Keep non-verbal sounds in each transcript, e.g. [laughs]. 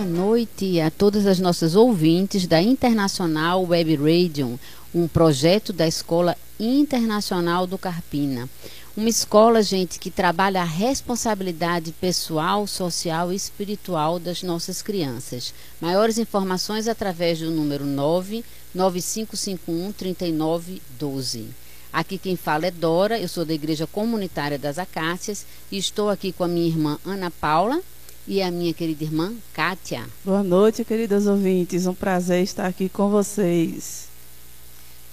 Boa noite a todas as nossas ouvintes da Internacional Web Radio, um projeto da Escola Internacional do Carpina. Uma escola, gente, que trabalha a responsabilidade pessoal, social e espiritual das nossas crianças. Maiores informações através do número 99551 3912. Aqui quem fala é Dora, eu sou da Igreja Comunitária das Acácias e estou aqui com a minha irmã Ana Paula e a minha querida irmã Kátia. Boa noite, queridas ouvintes. Um prazer estar aqui com vocês.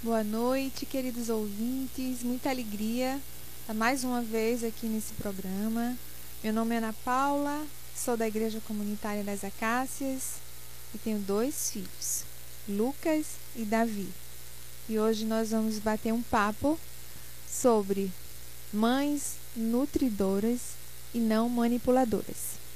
Boa noite, queridos ouvintes. Muita alegria estar mais uma vez aqui nesse programa. Meu nome é Ana Paula, sou da Igreja Comunitária das Acácias e tenho dois filhos, Lucas e Davi. E hoje nós vamos bater um papo sobre mães nutridoras e não manipuladoras.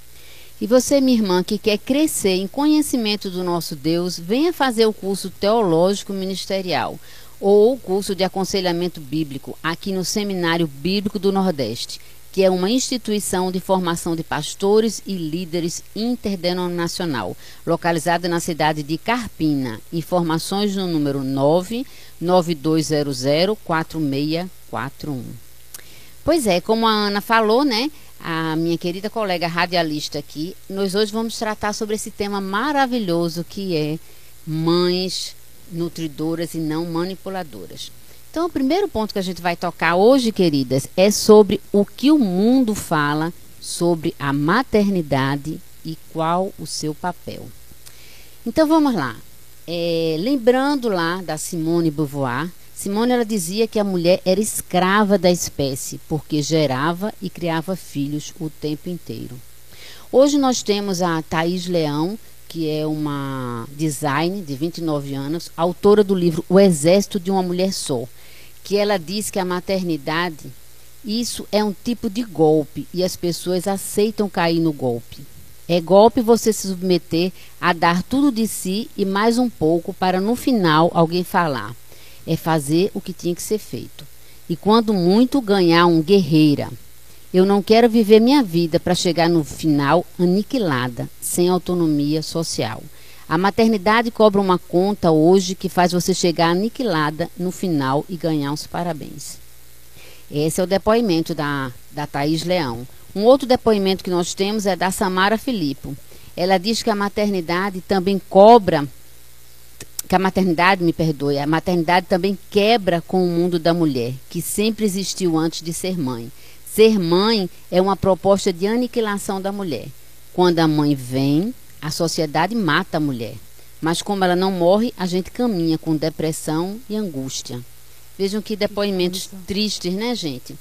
E você, minha irmã, que quer crescer em conhecimento do nosso Deus, venha fazer o curso teológico ministerial ou o curso de aconselhamento bíblico aqui no Seminário Bíblico do Nordeste, que é uma instituição de formação de pastores e líderes interdenominacional, localizada na cidade de Carpina. Informações no número 99200 4641. Pois é, como a Ana falou, né? A minha querida colega radialista aqui, nós hoje vamos tratar sobre esse tema maravilhoso que é mães nutridoras e não manipuladoras. Então, o primeiro ponto que a gente vai tocar hoje, queridas, é sobre o que o mundo fala sobre a maternidade e qual o seu papel. Então, vamos lá. É, lembrando lá da Simone Beauvoir, Simone ela dizia que a mulher era escrava da espécie, porque gerava e criava filhos o tempo inteiro. Hoje nós temos a Thaís Leão, que é uma design de 29 anos, autora do livro O Exército de uma Mulher Só, que ela diz que a maternidade, isso é um tipo de golpe e as pessoas aceitam cair no golpe. É golpe você se submeter a dar tudo de si e mais um pouco para no final alguém falar é fazer o que tinha que ser feito. E quando muito ganhar um guerreira. Eu não quero viver minha vida para chegar no final aniquilada, sem autonomia social. A maternidade cobra uma conta hoje que faz você chegar aniquilada no final e ganhar os parabéns. Esse é o depoimento da, da Thaís Leão. Um outro depoimento que nós temos é da Samara Filippo. Ela diz que a maternidade também cobra que a maternidade, me perdoe, a maternidade também quebra com o mundo da mulher, que sempre existiu antes de ser mãe. Ser mãe é uma proposta de aniquilação da mulher. Quando a mãe vem, a sociedade mata a mulher. Mas como ela não morre, a gente caminha com depressão e angústia. Vejam que depoimentos que tristes, né, gente?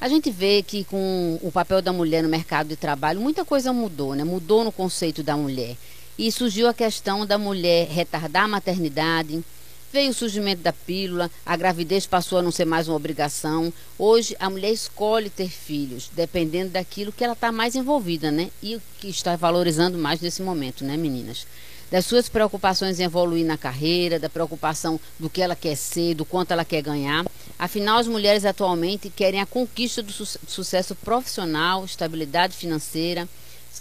A gente vê que com o papel da mulher no mercado de trabalho, muita coisa mudou, né? Mudou no conceito da mulher. E surgiu a questão da mulher retardar a maternidade, veio o surgimento da pílula, a gravidez passou a não ser mais uma obrigação. Hoje a mulher escolhe ter filhos, dependendo daquilo que ela está mais envolvida, né? E o que está valorizando mais nesse momento, né, meninas? Das suas preocupações em evoluir na carreira, da preocupação do que ela quer ser, do quanto ela quer ganhar. Afinal, as mulheres atualmente querem a conquista do su sucesso profissional, estabilidade financeira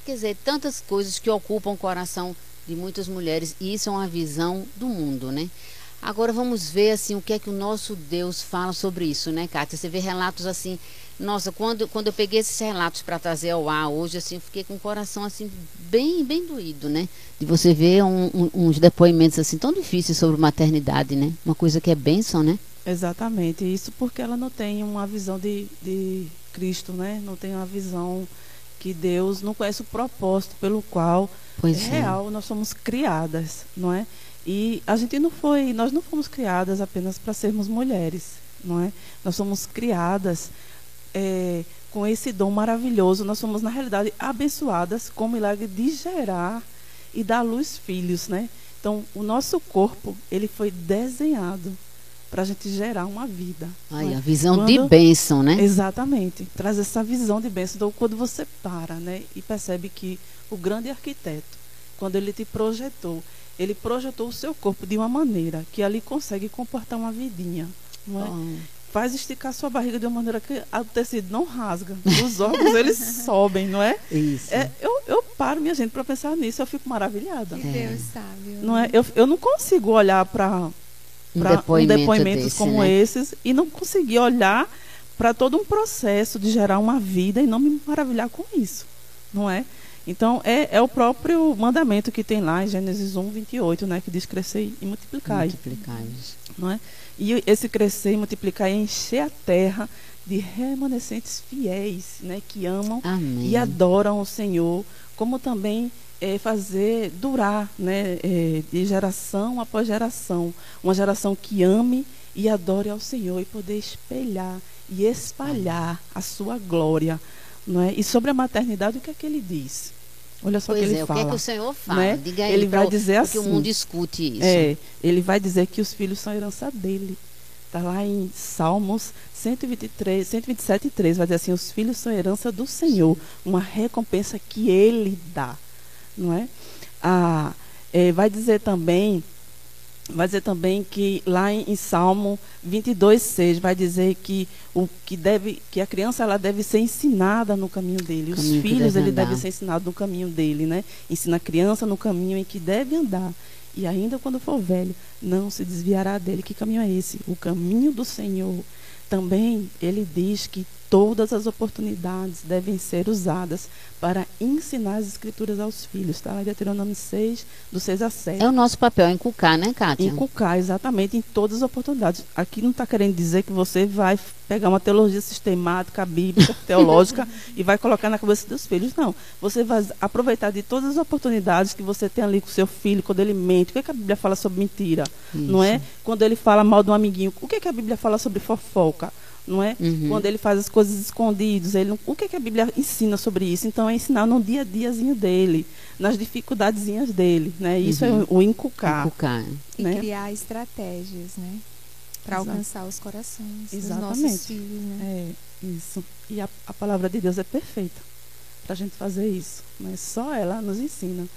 Quer dizer, tantas coisas que ocupam o coração de muitas mulheres e isso é uma visão do mundo, né? Agora vamos ver assim o que é que o nosso Deus fala sobre isso, né, Kátia? Você vê relatos assim, nossa, quando, quando eu peguei esses relatos para trazer ao ar hoje, assim, fiquei com o coração assim bem bem doído, né? De você ver um, um, uns depoimentos assim tão difíceis sobre maternidade, né? Uma coisa que é bênção, né? Exatamente. Isso porque ela não tem uma visão de, de Cristo, né? Não tem uma visão que Deus não conhece o propósito pelo qual pois é real nós somos criadas, não é? E a gente não foi, nós não fomos criadas apenas para sermos mulheres, não é? Nós somos criadas é, com esse dom maravilhoso. Nós somos na realidade abençoadas com o milagre de gerar e dar luz filhos, né? Então, o nosso corpo ele foi desenhado para a gente gerar uma vida. Ai, é? a visão quando, de bênção, né? Exatamente. Traz essa visão de bênção. Então, quando você para né, e percebe que o grande arquiteto, quando ele te projetou, ele projetou o seu corpo de uma maneira que ali consegue comportar uma vidinha. Não é? Oh. Faz esticar sua barriga de uma maneira que o tecido não rasga. Os órgãos, eles [laughs] sobem, não é? Isso. É, eu, eu paro, minha gente, para pensar nisso, eu fico maravilhada. Que Deus sabe. Não é? eu, eu não consigo olhar para um depoimento um depoimentos desse, como né? esses e não conseguir olhar para todo um processo de gerar uma vida e não me maravilhar com isso, não é? Então, é, é o próprio mandamento que tem lá em Gênesis 1, 28, né, que diz crescer e multiplicar. Multiplicar. Não é? E esse crescer e multiplicar é encher a terra de remanescentes fiéis, né, que amam Amém. e adoram o Senhor, como também é, fazer durar, né, é, de geração após geração, uma geração que ame e adore ao Senhor e poder espelhar e espalhar a sua glória. Não é? E sobre a maternidade, o que é que ele diz? Olha só o que ele é, fala. O que é que o Senhor fala? Né? Diga aí ele vai dizer assim. Que o mundo discute isso. É, ele vai dizer que os filhos são herança dele. Está lá em Salmos 123, 127 3. Vai dizer assim: os filhos são herança do Senhor, uma recompensa que ele dá. Não é? Ah, é, vai dizer também vai dizer também que lá em, em Salmo 22, 6, vai dizer que o que deve que a criança ela deve ser ensinada no caminho dele. Os filhos deve ele deve ser ensinado no caminho dele, né? Ensina a criança no caminho em que deve andar. E ainda quando for velho, não se desviará dele. Que caminho é esse? O caminho do Senhor. Também ele diz que todas as oportunidades devem ser usadas para ensinar as escrituras aos filhos. Está lá em Deuteronômio 6, do 6 a 7. É o nosso papel, inculcar, né, Kátia? Inculcar, exatamente, em todas as oportunidades. Aqui não está querendo dizer que você vai pegar uma teologia sistemática, bíblica, [laughs] teológica e vai colocar na cabeça dos filhos. Não. Você vai aproveitar de todas as oportunidades que você tem ali com seu filho, quando ele mente. O que, é que a Bíblia fala sobre mentira? Isso. Não é? Quando ele fala mal de um amiguinho. O que, é que a Bíblia fala sobre fofoca? Não é? Uhum. Quando ele faz as coisas escondidas, ele, o que, que a Bíblia ensina sobre isso? Então é ensinar no dia a diazinho dele, nas dificuldadezinhas dele, né? Isso é uhum. é o, o inculcar. inculcar. E né? criar estratégias, né? Para alcançar os corações Exatamente. dos nossos filhos, né? É, isso. E a, a palavra de Deus é perfeita para a gente fazer isso. Mas só ela nos ensina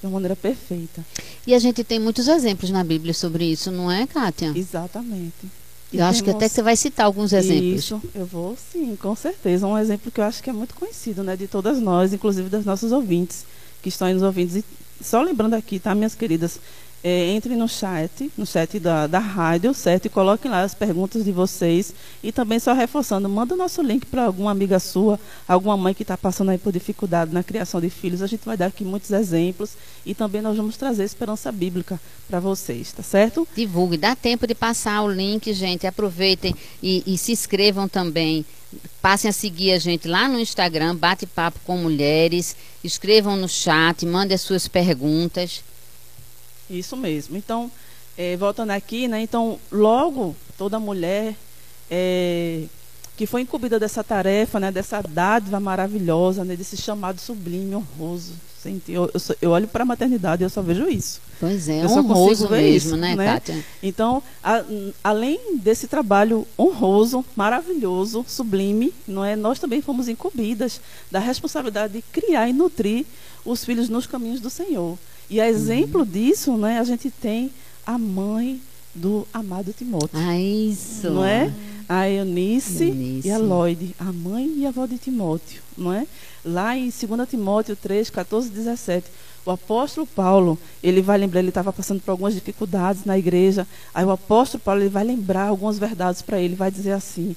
de uma maneira perfeita. E a gente tem muitos exemplos na Bíblia sobre isso, não é, Kátia? Exatamente. Eu acho que até que você vai citar alguns exemplos. Isso, eu vou sim, com certeza. Um exemplo que eu acho que é muito conhecido, né, de todas nós, inclusive das nossas ouvintes que estão aí nos ouvintes. E só lembrando aqui, tá, minhas queridas, é, entre no chat, no chat da, da rádio, certo? E coloquem lá as perguntas de vocês. E também só reforçando, manda o nosso link para alguma amiga sua, alguma mãe que está passando aí por dificuldade na criação de filhos. A gente vai dar aqui muitos exemplos e também nós vamos trazer esperança bíblica para vocês, tá certo? Divulgue, dá tempo de passar o link, gente. Aproveitem e, e se inscrevam também passem a seguir a gente lá no Instagram, Bate Papo com Mulheres. Escrevam no chat, mandem as suas perguntas. Isso mesmo. Então, é, voltando aqui, né? Então, logo toda mulher é, que foi incumbida dessa tarefa, né? Dessa dádiva maravilhosa, né? Desse chamado sublime, honroso. Eu, eu, eu olho para a maternidade e eu só vejo isso. Pois é, eu honroso mesmo, isso, né, né, Kátia? Então, a, além desse trabalho honroso, maravilhoso, sublime, não é? Nós também fomos incumbidas da responsabilidade de criar e nutrir os filhos nos caminhos do Senhor. E a exemplo uhum. disso, né, a gente tem a mãe do amado Timóteo. Ah, isso. Não é? A Eunice, Eunice, e a Lloyd, a mãe e a avó de Timóteo, não é? Lá em 2 Timóteo 3, 14 e 17, o apóstolo Paulo, ele vai lembrar, ele estava passando por algumas dificuldades na igreja, aí o apóstolo Paulo ele vai lembrar algumas verdades para ele, vai dizer assim: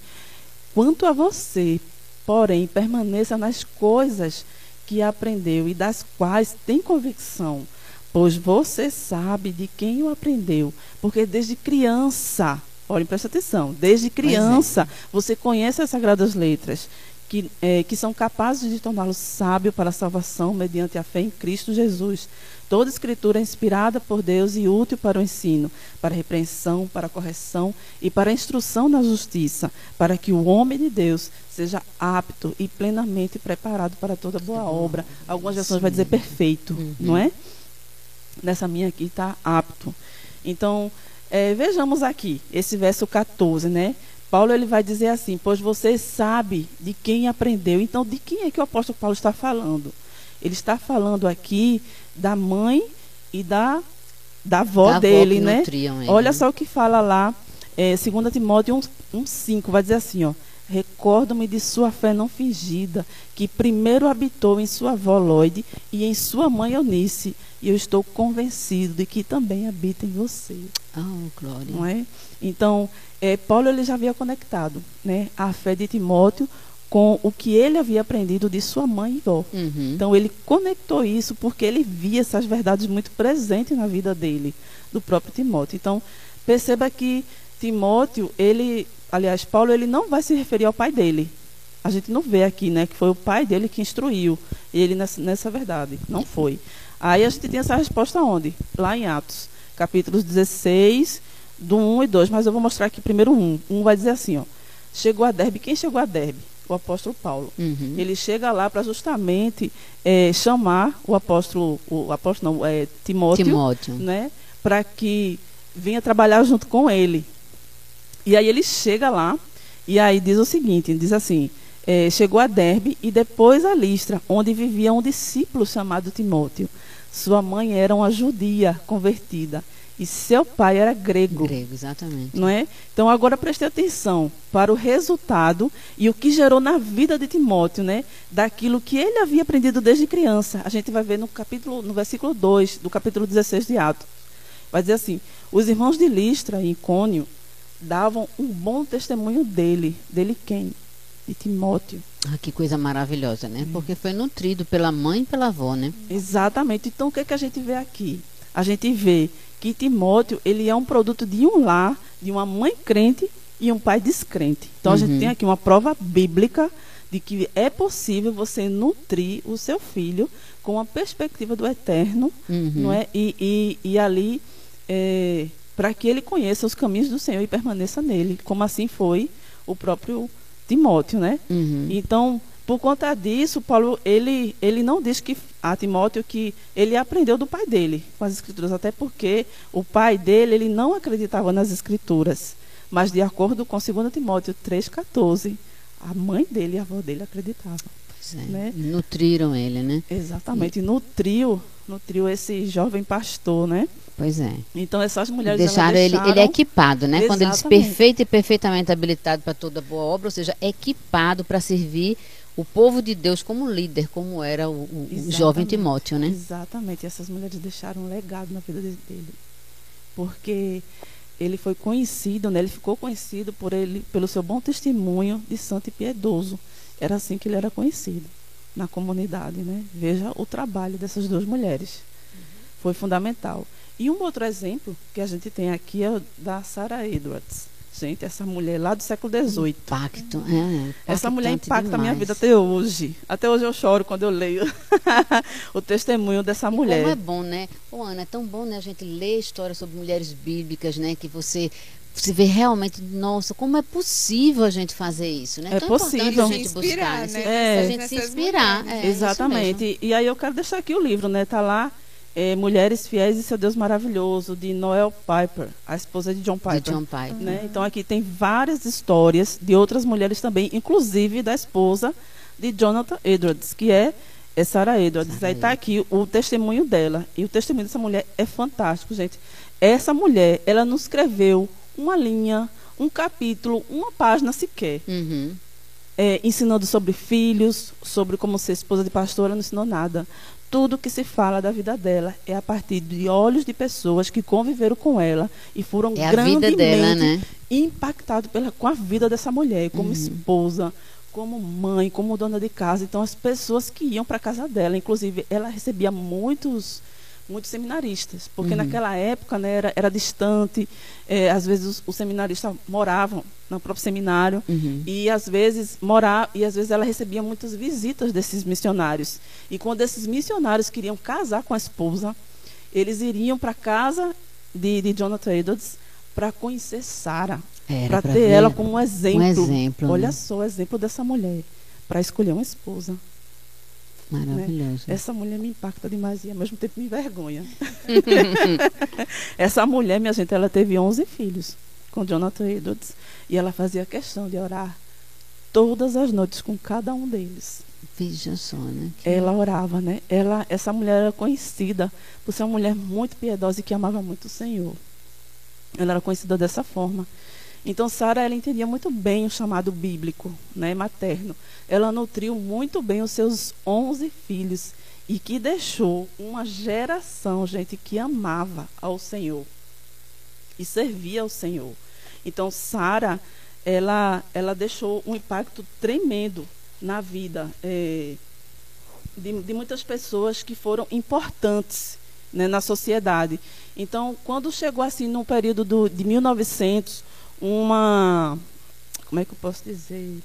Quanto a você, porém, permaneça nas coisas que aprendeu e das quais tem convicção, pois você sabe de quem o aprendeu, porque desde criança, olhem, presta atenção, desde criança é. você conhece as Sagradas Letras, que, é, que são capazes de torná-lo sábio para a salvação mediante a fé em Cristo Jesus. Toda escritura é inspirada por Deus e útil para o ensino, para a repreensão, para a correção e para a instrução na justiça, para que o homem de Deus seja apto e plenamente preparado para toda boa obra. Algumas versões vai dizer perfeito, uhum. não é? Nessa minha aqui está apto. Então, é, vejamos aqui, esse verso 14, né? Paulo ele vai dizer assim: Pois você sabe de quem aprendeu. Então, de quem é que o apóstolo Paulo está falando? Ele está falando aqui da mãe e da, da avó da dele, avó né? Olha só o que fala lá, é, 2 Timóteo 1,5, vai dizer assim: ó, recordo-me de sua fé não fingida, que primeiro habitou em sua avó Lloyd e em sua mãe Eunice, e eu estou convencido de que também habita em você. Oh, glória. Não é? Então, é, Paulo ele já havia conectado né, a fé de Timóteo com o que ele havia aprendido de sua mãe e vó. Uhum. Então ele conectou isso porque ele via essas verdades muito presentes na vida dele, do próprio Timóteo. Então perceba que Timóteo, ele, aliás, Paulo, ele não vai se referir ao pai dele. A gente não vê aqui, né, que foi o pai dele que instruiu ele nessa, nessa verdade. Não foi. Aí a gente tem essa resposta onde? Lá em Atos, capítulos 16, do 1 e 2. Mas eu vou mostrar aqui primeiro um. Um vai dizer assim, ó. Chegou a Derbe. Quem chegou a Derbe? o apóstolo Paulo. Uhum. Ele chega lá para justamente é, chamar o apóstolo, o apóstolo não, é, Timóteo, Timóteo. né, para que venha trabalhar junto com ele. E aí ele chega lá e aí diz o seguinte, diz assim, é, chegou a Derbe e depois a Listra, onde vivia um discípulo chamado Timóteo. Sua mãe era uma judia convertida e seu pai era grego. Grego, exatamente. Não é? Então agora preste atenção para o resultado e o que gerou na vida de Timóteo, né? Daquilo que ele havia aprendido desde criança. A gente vai ver no capítulo, no versículo 2 do capítulo 16 de Atos. Vai dizer assim: Os irmãos de Listra e Icônio davam um bom testemunho dele. Dele quem? De Timóteo. Ah, que coisa maravilhosa, né? Porque foi nutrido pela mãe e pela avó, né? Exatamente. Então o que, é que a gente vê aqui? A gente vê que Timóteo ele é um produto de um lar, de uma mãe crente e um pai descrente. Então uhum. a gente uhum. tem aqui uma prova bíblica de que é possível você nutrir o seu filho com a perspectiva do eterno, uhum. não é? E, e, e ali é, para que ele conheça os caminhos do Senhor e permaneça nele, como assim foi o próprio Timóteo, né? Uhum. Então por conta disso, Paulo ele, ele não diz que a Timóteo que ele aprendeu do pai dele com as escrituras, até porque o pai dele ele não acreditava nas escrituras. Mas de acordo com 2 Timóteo 3,14, a mãe dele e a avó dele acreditavam. É, né? Nutriram ele, né? Exatamente, e... nutriu, nutriu esse jovem pastor, né? Pois é. Então essas mulheres deixaram, deixaram... Ele, ele equipado, né? Exatamente. Quando ele diz perfeito e perfeitamente habilitado para toda boa obra, ou seja, equipado para servir o povo de Deus como líder, como era o, o jovem Timóteo, né? Exatamente. Essas mulheres deixaram um legado na vida dele. Porque ele foi conhecido, né? ele ficou conhecido por ele, pelo seu bom testemunho de santo e piedoso. Era assim que ele era conhecido na comunidade. Né? Veja o trabalho dessas duas mulheres. Uhum. Foi fundamental. E um outro exemplo que a gente tem aqui é o da Sarah Edwards. Gente, essa mulher lá do século XVIII. Impacto, é. Essa mulher impacta demais. a minha vida até hoje. Até hoje eu choro quando eu leio [laughs] o testemunho dessa e mulher. Como é bom, né? Ô, Ana, é tão bom né, a gente ler histórias sobre mulheres bíblicas, né? Que você você vê realmente, nossa, como é possível a gente fazer isso, né? É Tão possível a gente buscar, né? né? É. A gente se inspirar. É, Exatamente. E aí eu quero deixar aqui o livro, né? Tá lá é, Mulheres Fiéis e Seu Deus Maravilhoso, de Noel Piper, a esposa de John Piper. De John Piper. Né? Então aqui tem várias histórias de outras mulheres também, inclusive da esposa de Jonathan Edwards, que é, é Sarah Edwards. Sarah Aí está aqui o testemunho dela. E o testemunho dessa mulher é fantástico, gente. Essa mulher, ela não escreveu uma linha, um capítulo, uma página sequer. Uhum. É, ensinando sobre filhos, sobre como ser esposa de pastor, ela não ensinou nada tudo que se fala da vida dela é a partir de olhos de pessoas que conviveram com ela e foram é grandemente dela, né? impactados pela, com a vida dessa mulher, como uhum. esposa, como mãe, como dona de casa. Então, as pessoas que iam para a casa dela, inclusive, ela recebia muitos muitos seminaristas, porque uhum. naquela época né, era, era distante, é, às vezes os, os, seminaristas moravam no próprio seminário uhum. e às vezes morar e às vezes ela recebia muitas visitas desses missionários e quando esses missionários queriam casar com a esposa, eles iriam para a casa de, de Jonathan Edwards para conhecer Sara, para ter ver. ela como um exemplo. Um exemplo Olha né? só o exemplo dessa mulher para escolher uma esposa. Maravilhoso. Né? Essa mulher me impacta demais e ao mesmo tempo me envergonha. [laughs] Essa mulher, minha gente, ela teve 11 filhos com Jonathan Edwards e ela fazia questão de orar todas as noites com cada um deles. Veja só, né? Que... Ela orava, né? Ela, essa mulher era conhecida por ser uma mulher muito piedosa e que amava muito o Senhor. Ela era conhecida dessa forma. Então, Sara, ela entendia muito bem o chamado bíblico, né, materno. Ela nutriu muito bem os seus 11 filhos e que deixou uma geração, gente, que amava ao Senhor e servia ao Senhor. Então, Sara, ela, ela deixou um impacto tremendo na vida é, de, de, muitas pessoas que foram importantes né, na sociedade. Então, quando chegou assim no período do, de 1900, uma como é que eu posso dizer?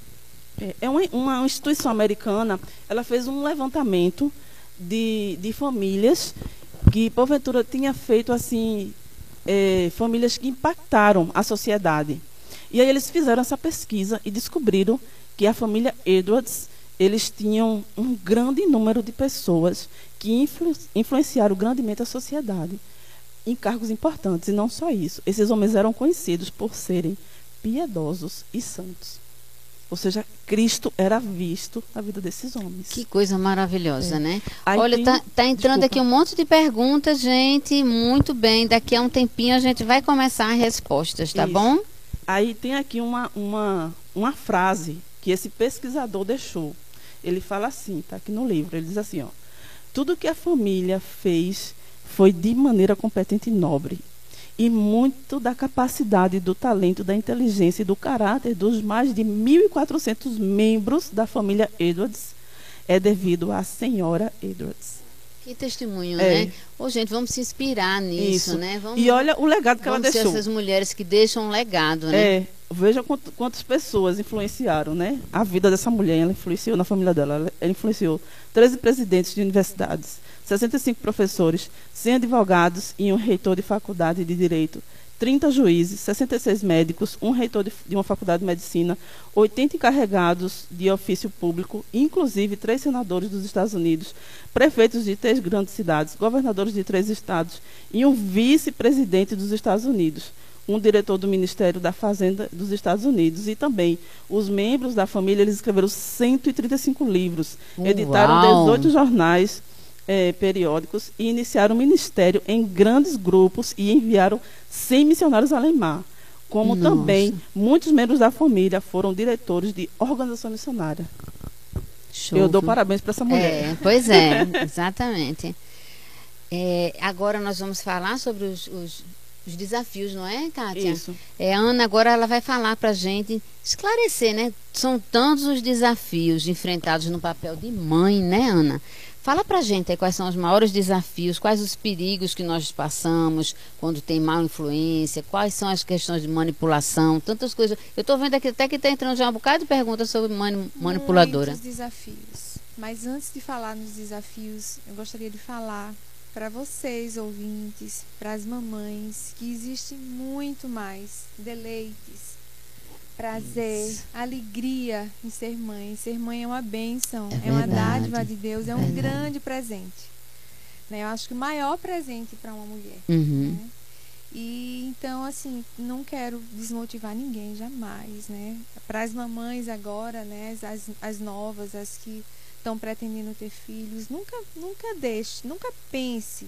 É, é uma, uma, instituição americana ela fez um levantamento de, de famílias que porventura tinha feito assim é, famílias que impactaram a sociedade. E aí eles fizeram essa pesquisa e descobriram que a família Edwards eles tinham um grande número de pessoas que influ, influenciaram grandemente a sociedade em cargos importantes. E não só isso. Esses homens eram conhecidos por serem piedosos e santos. Ou seja, Cristo era visto na vida desses homens. Que coisa maravilhosa, é. né? Aí Olha, tem, tá, tá entrando desculpa. aqui um monte de perguntas, gente. Muito bem. Daqui a um tempinho a gente vai começar as respostas, tá isso. bom? Aí tem aqui uma, uma, uma frase que esse pesquisador deixou. Ele fala assim, tá aqui no livro. Ele diz assim, ó. Tudo que a família fez foi de maneira competente e nobre. E muito da capacidade, do talento, da inteligência e do caráter dos mais de 1.400 membros da família Edwards é devido à senhora Edwards. Que testemunho, é. né? Ô, gente, vamos se inspirar nisso, Isso. né? Vamos, e olha o legado que ela deixou. essas mulheres que deixam um legado, né? É. Veja quantas pessoas influenciaram, né? A vida dessa mulher, ela influenciou na família dela. Ela influenciou 13 presidentes de universidades, 65 professores, 100 advogados e um reitor de faculdade de direito, 30 juízes, 66 médicos, um reitor de, de uma faculdade de medicina, 80 encarregados de ofício público, inclusive três senadores dos Estados Unidos, prefeitos de três grandes cidades, governadores de três estados e um vice-presidente dos Estados Unidos um diretor do Ministério da Fazenda dos Estados Unidos e também os membros da família eles escreveram 135 livros, editaram 18 jornais é, periódicos e iniciaram o ministério em grandes grupos e enviaram 100 missionários a Lemar. Como Nossa. também muitos membros da família foram diretores de organização missionária. Show. Eu dou parabéns para essa mulher. É, pois é, [laughs] exatamente. É, agora nós vamos falar sobre os, os, os, desafios, não é, Kátia? Isso. É, a Ana agora ela vai falar para a gente, esclarecer, né? São tantos os desafios enfrentados no papel de mãe, né, Ana? Fala pra gente aí quais são os maiores desafios, quais os perigos que nós passamos quando tem má influência, quais são as questões de manipulação, tantas coisas. Eu estou vendo aqui até que está entrando já um bocado de perguntas sobre mani manipuladora. Muitos desafios. Mas antes de falar nos desafios, eu gostaria de falar para vocês, ouvintes, para as mamães, que existe muito mais deleites, prazer, Isso. alegria em ser mãe. Ser mãe é uma bênção, é, é uma dádiva de Deus, é um grande presente. Né? Eu acho que o maior presente para uma mulher. Uhum. Né? E então, assim, não quero desmotivar ninguém jamais, né? Para as mamães agora, né? As, as novas, as que estão pretendendo ter filhos, nunca, nunca deixe, nunca pense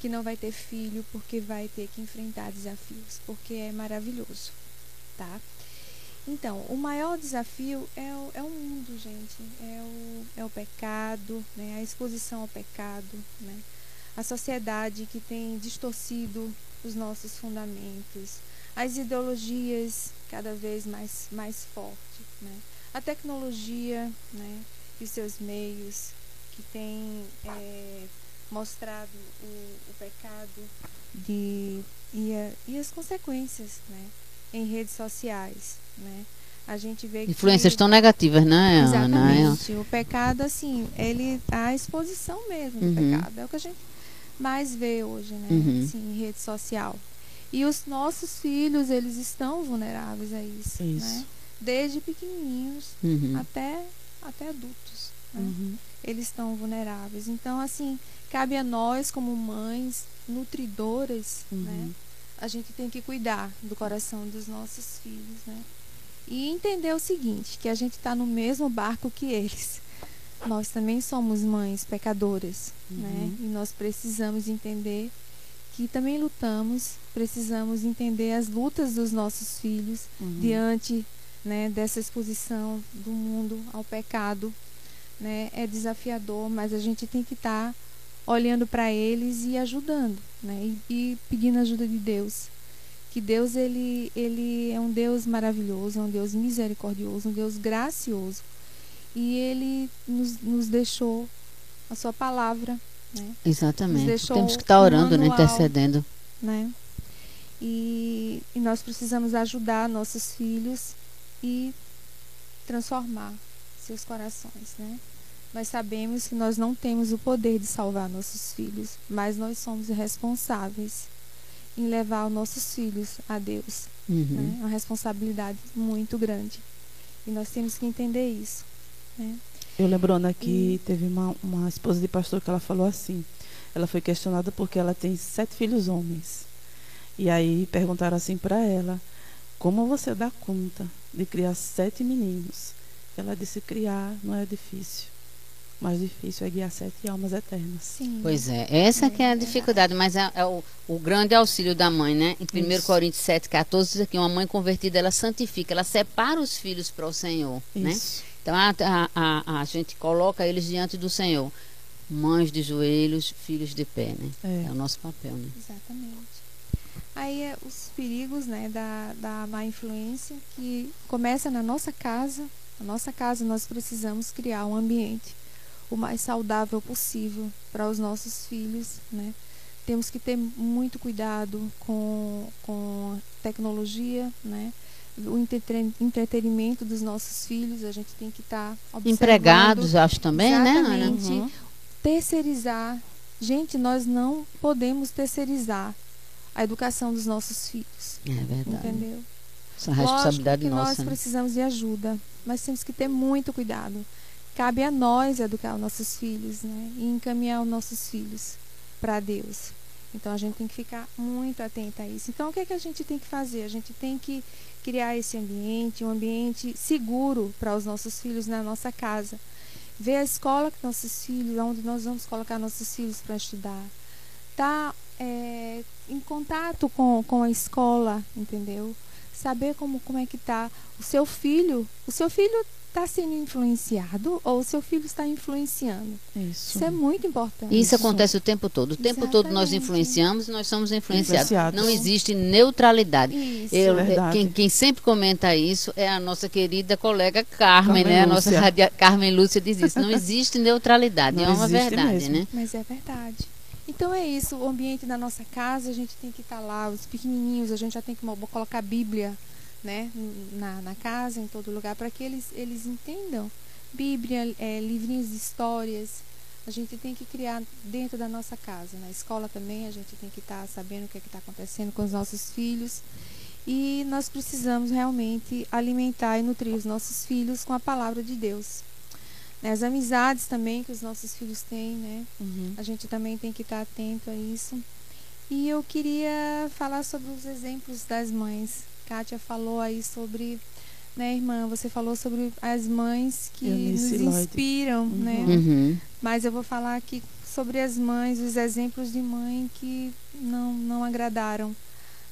que não vai ter filho porque vai ter que enfrentar desafios, porque é maravilhoso, tá? Então, o maior desafio é o, é o mundo, gente. É o, é o pecado, né? a exposição ao pecado, né? a sociedade que tem distorcido os nossos fundamentos, as ideologias cada vez mais, mais fortes, né? a tecnologia né? e seus meios que tem é, mostrado o, o pecado de, e, a, e as consequências né? Em redes sociais né? A gente vê influências que, tão negativas, né? Exatamente. Ana? O pecado, assim, ele a exposição mesmo do uhum. pecado é o que a gente mais vê hoje, né? Uhum. Assim, em rede social. E os nossos filhos, eles estão vulneráveis a isso, isso. né? Desde pequenininhos uhum. até até adultos, né? Uhum. Eles estão vulneráveis. Então, assim, cabe a nós como mães nutridoras, né? A gente tem que cuidar do coração dos nossos filhos, né? e entender o seguinte, que a gente está no mesmo barco que eles. Nós também somos mães pecadoras, uhum. né? E nós precisamos entender que também lutamos, precisamos entender as lutas dos nossos filhos uhum. diante né, dessa exposição do mundo ao pecado. Né? É desafiador, mas a gente tem que estar tá olhando para eles e ajudando, né? E, e, pedindo ajuda de Deus. Que Deus ele, ele é um Deus maravilhoso, é um Deus misericordioso, um Deus gracioso. E ele nos, nos deixou a sua palavra. Né? Exatamente. Temos que estar tá orando, um né? manual, né? intercedendo. Né? E, e nós precisamos ajudar nossos filhos e transformar seus corações, né? Nós sabemos que nós não temos o poder de salvar nossos filhos, mas nós somos responsáveis em levar os nossos filhos a Deus. Uhum. Né? Uma responsabilidade muito grande. E nós temos que entender isso. Né? Eu lembrando aqui, e... teve uma, uma esposa de pastor que ela falou assim. Ela foi questionada porque ela tem sete filhos homens. E aí perguntaram assim para ela: Como você dá conta de criar sete meninos? Ela disse: Criar não é difícil mais difícil é guiar sete almas eternas. Sim. Pois é, essa é, que é a dificuldade, mas é, é o, o, grande auxílio da mãe, né? Em 1 Coríntios 7, 14, diz aqui, uma mãe convertida, ela santifica, ela separa os filhos para o Senhor, né? Isso. né? Então, a, a, a, a, gente coloca eles diante do Senhor. Mães de joelhos, filhos de pé, né? É, é o nosso papel, né? Exatamente. Aí, é, os perigos, né, da, da má influência, que começa na nossa casa, na nossa casa nós precisamos criar um ambiente o mais saudável possível para os nossos filhos, né? Temos que ter muito cuidado com, com tecnologia, né? O entretenimento dos nossos filhos, a gente tem que estar tá Empregados, acho também, exatamente, né, Ana? Uhum. Terceirizar. Gente, nós não podemos terceirizar a educação dos nossos filhos. É verdade. Entendeu? Essa responsabilidade Lógico que nossa. Nós né? precisamos de ajuda, mas temos que ter muito cuidado cabe a nós educar os nossos filhos, né? E encaminhar os nossos filhos para Deus. Então a gente tem que ficar muito atento a isso. Então o que é que a gente tem que fazer? A gente tem que criar esse ambiente, um ambiente seguro para os nossos filhos na nossa casa. Ver a escola que nossos filhos, onde nós vamos colocar nossos filhos para estudar. Tá é, em contato com, com a escola, entendeu? Saber como, como é que tá o seu filho. O seu filho está sendo influenciado ou o seu filho está influenciando. Isso, Isso é muito importante. Isso acontece o tempo todo. O tempo Exatamente. todo nós influenciamos e nós somos influenciados. influenciados. Não existe neutralidade. Isso. Eu, é quem, quem, sempre comenta isso é a nossa querida colega Carmen, Carmen né? A nossa radia, Carmen Lúcia diz isso. Não existe neutralidade. Não é uma verdade, mesmo. né? Mas é verdade. Então é isso, o ambiente da nossa casa, a gente tem que estar lá, os pequenininhos, a gente já tem que colocar a Bíblia né, na, na casa, em todo lugar, para que eles, eles entendam. Bíblia, é, livrinhos de histórias, a gente tem que criar dentro da nossa casa. Na escola também a gente tem que estar tá sabendo o que é está acontecendo com os nossos filhos. E nós precisamos realmente alimentar e nutrir os nossos filhos com a palavra de Deus. Né, as amizades também que os nossos filhos têm, né? Uhum. A gente também tem que estar tá atento a isso. E eu queria falar sobre os exemplos das mães. Kátia falou aí sobre, né, irmã? Você falou sobre as mães que nos inspiram, uhum. né? Uhum. Mas eu vou falar aqui sobre as mães, os exemplos de mãe que não, não agradaram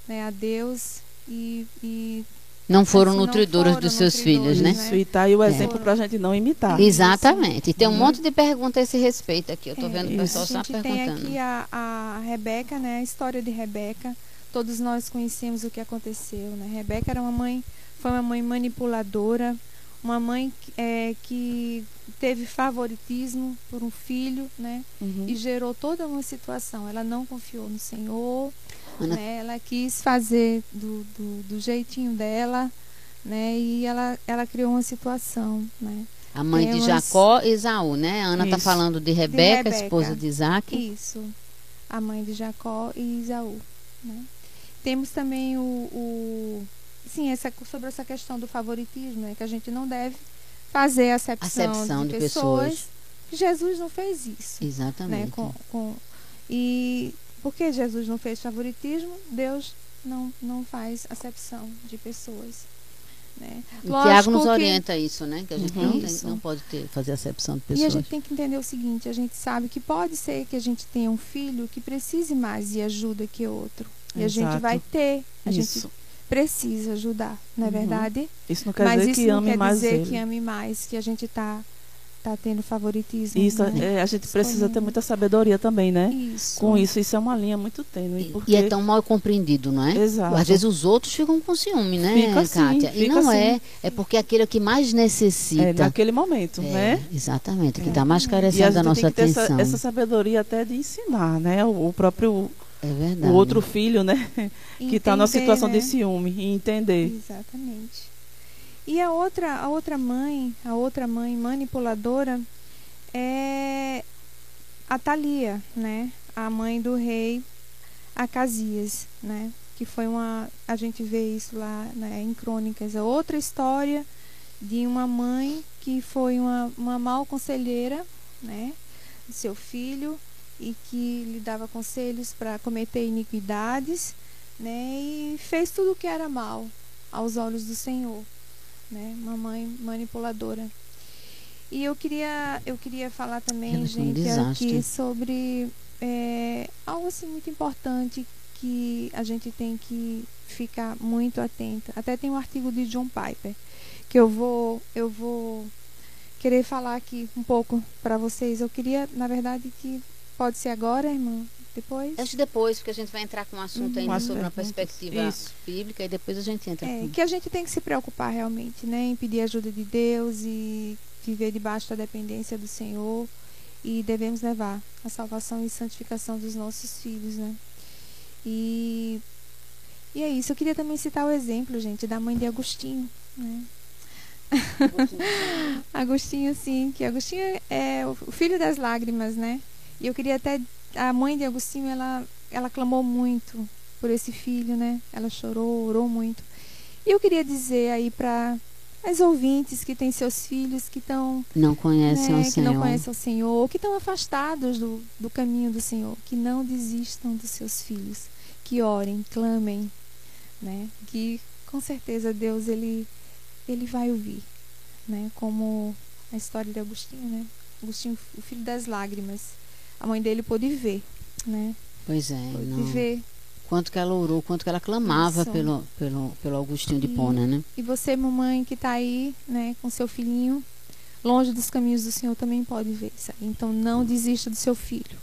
né, a Deus e, e não foram assim, nutridoras não foram dos seus filhos, né? Isso, e tá aí o é. exemplo é. para a gente não imitar. Exatamente. E tem um uhum. monte de perguntas a esse respeito aqui. Eu estou é, vendo o pessoal só perguntando. A gente tem aqui a, a Rebeca, né? A história de Rebeca. Todos nós conhecemos o que aconteceu, né? Rebeca era uma mãe, foi uma mãe manipuladora, uma mãe é, que teve favoritismo por um filho, né? Uhum. E gerou toda uma situação. Ela não confiou no Senhor, Ana... né? Ela quis fazer do, do, do, jeitinho dela, né? E ela, ela criou uma situação, né? A mãe de Jacó e Esaú, né? A Ana está falando de Rebeca, de Rebeca, esposa de Isaac. Isso. A mãe de Jacó e Isaú, né? Temos também o, o sim, essa, sobre essa questão do favoritismo, né, que a gente não deve fazer acepção, acepção de, de pessoas. pessoas. Jesus não fez isso. Né, Exatamente. Né, com, com, e porque Jesus não fez favoritismo, Deus não, não faz acepção de pessoas. Né? Lógico Tiago nos orienta que... isso, né? Que a gente uhum. não, tem, não, pode ter, fazer acepção de pessoas. E a gente tem que entender o seguinte: a gente sabe que pode ser que a gente tenha um filho que precise mais de ajuda que outro. E Exato. a gente vai ter. A isso. gente precisa ajudar, não é uhum. verdade? Isso não quer Mas dizer que ame mais. Mas isso não quer dizer que ame mais, que a gente está tá tendo favoritismo. Isso, né? é, a gente precisa ter muita sabedoria também, né? Isso. Com isso, isso é uma linha muito tênue. Porque... E é tão mal compreendido, não é? Exato. Às vezes os outros ficam com ciúme, né, fica assim, Kátia? Fica e não assim. é, é porque é aquele que mais necessita. É naquele momento, é, né? Exatamente, que está é. mais carecendo da nossa atenção. Essa, essa, sabedoria até de ensinar, né? O, o próprio é verdade. o outro filho, né? [laughs] que está numa situação né? de ciúme e entender. Exatamente. E a outra, a outra mãe, a outra mãe manipuladora é a Thalia, né? A mãe do rei Acasias, né? Que foi uma. A gente vê isso lá né, em crônicas. É outra história de uma mãe que foi uma, uma mal conselheira, né? Do seu filho e que lhe dava conselhos para cometer iniquidades, né? E fez tudo o que era mal aos olhos do Senhor, né? Uma mãe manipuladora. E eu queria, eu queria falar também, é gente, um aqui sobre é, algo assim muito importante que a gente tem que ficar muito atenta. Até tem um artigo de John Piper que eu vou, eu vou querer falar aqui um pouco para vocês. Eu queria, na verdade, que pode ser agora, irmã. Depois? Acho depois, porque a gente vai entrar com um assunto uhum. ainda sobre uma perspectiva Isso. bíblica e depois a gente entra. É, com... que a gente tem que se preocupar realmente, né? Em pedir ajuda de Deus e viver debaixo da dependência do Senhor e devemos levar a salvação e santificação dos nossos filhos, né? E, e é isso. Eu queria também citar o exemplo, gente, da mãe de Agostinho, né? Agostinho, [laughs] sim, que Agostinho é o filho das lágrimas, né? E eu queria até a mãe de Agostinho, ela ela clamou muito por esse filho, né? Ela chorou, orou muito. E eu queria dizer aí para as ouvintes que têm seus filhos que estão não conhecem né, o que Senhor, não conhecem o Senhor, ou que estão afastados do, do caminho do Senhor, que não desistam dos seus filhos, que orem, clamem, né? Que com certeza Deus ele ele vai ouvir, né? Como a história de Agostinho, né? Agostinho, o filho das lágrimas, a mãe dele pôde ver, né? Pois é, pôde não... ver quanto que ela orou, quanto que ela clamava pelo, pelo, pelo Augustinho de Pona, né? E você, mamãe, que está aí, né, com seu filhinho, longe dos caminhos do Senhor, também pode ver isso aí. Então, não desista do seu filho.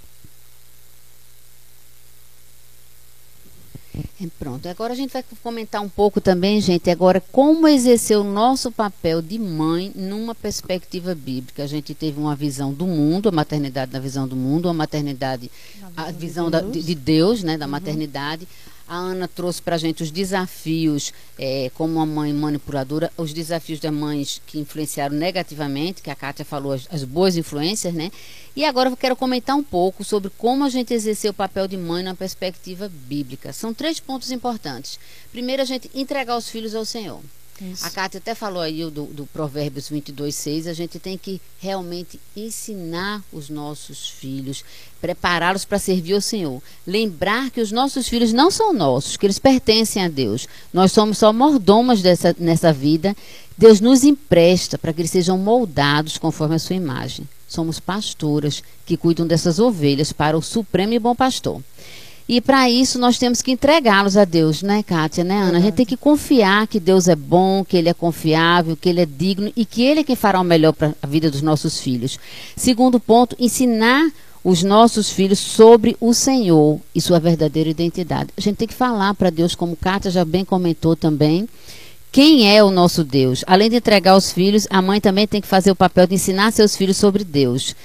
Pronto, agora a gente vai comentar um pouco também, gente, agora como exercer o nosso papel de mãe numa perspectiva bíblica. A gente teve uma visão do mundo, a maternidade na visão do mundo, a maternidade, a visão de Deus, da, de Deus né, da uhum. maternidade. A Ana trouxe para a gente os desafios, é, como uma mãe manipuladora, os desafios das mães que influenciaram negativamente, que a Kátia falou, as, as, boas influências, né? E agora eu quero comentar um pouco sobre como a gente exerceu o papel de mãe na perspectiva bíblica. São três pontos importantes. Primeiro, a gente entregar os filhos ao Senhor. Isso. A Cátia até falou aí do, do Provérbios 22, 6. A gente tem que realmente ensinar os nossos filhos, prepará-los para servir ao Senhor. Lembrar que os nossos filhos não são nossos, que eles pertencem a Deus. Nós somos só mordomos dessa, nessa vida. Deus nos empresta para que eles sejam moldados conforme a sua imagem. Somos pastoras que cuidam dessas ovelhas para o Supremo e Bom Pastor. E para isso nós temos que entregá-los a Deus, né, Kátia, né, Ana? A gente tem que confiar que Deus é bom, que Ele é confiável, que Ele é digno e que Ele é quem fará o melhor para a vida dos nossos filhos. Segundo ponto, ensinar os nossos filhos sobre o Senhor e sua verdadeira identidade. A gente tem que falar para Deus, como Kátia já bem comentou também, quem é o nosso Deus. Além de entregar os filhos, a mãe também tem que fazer o papel de ensinar seus filhos sobre Deus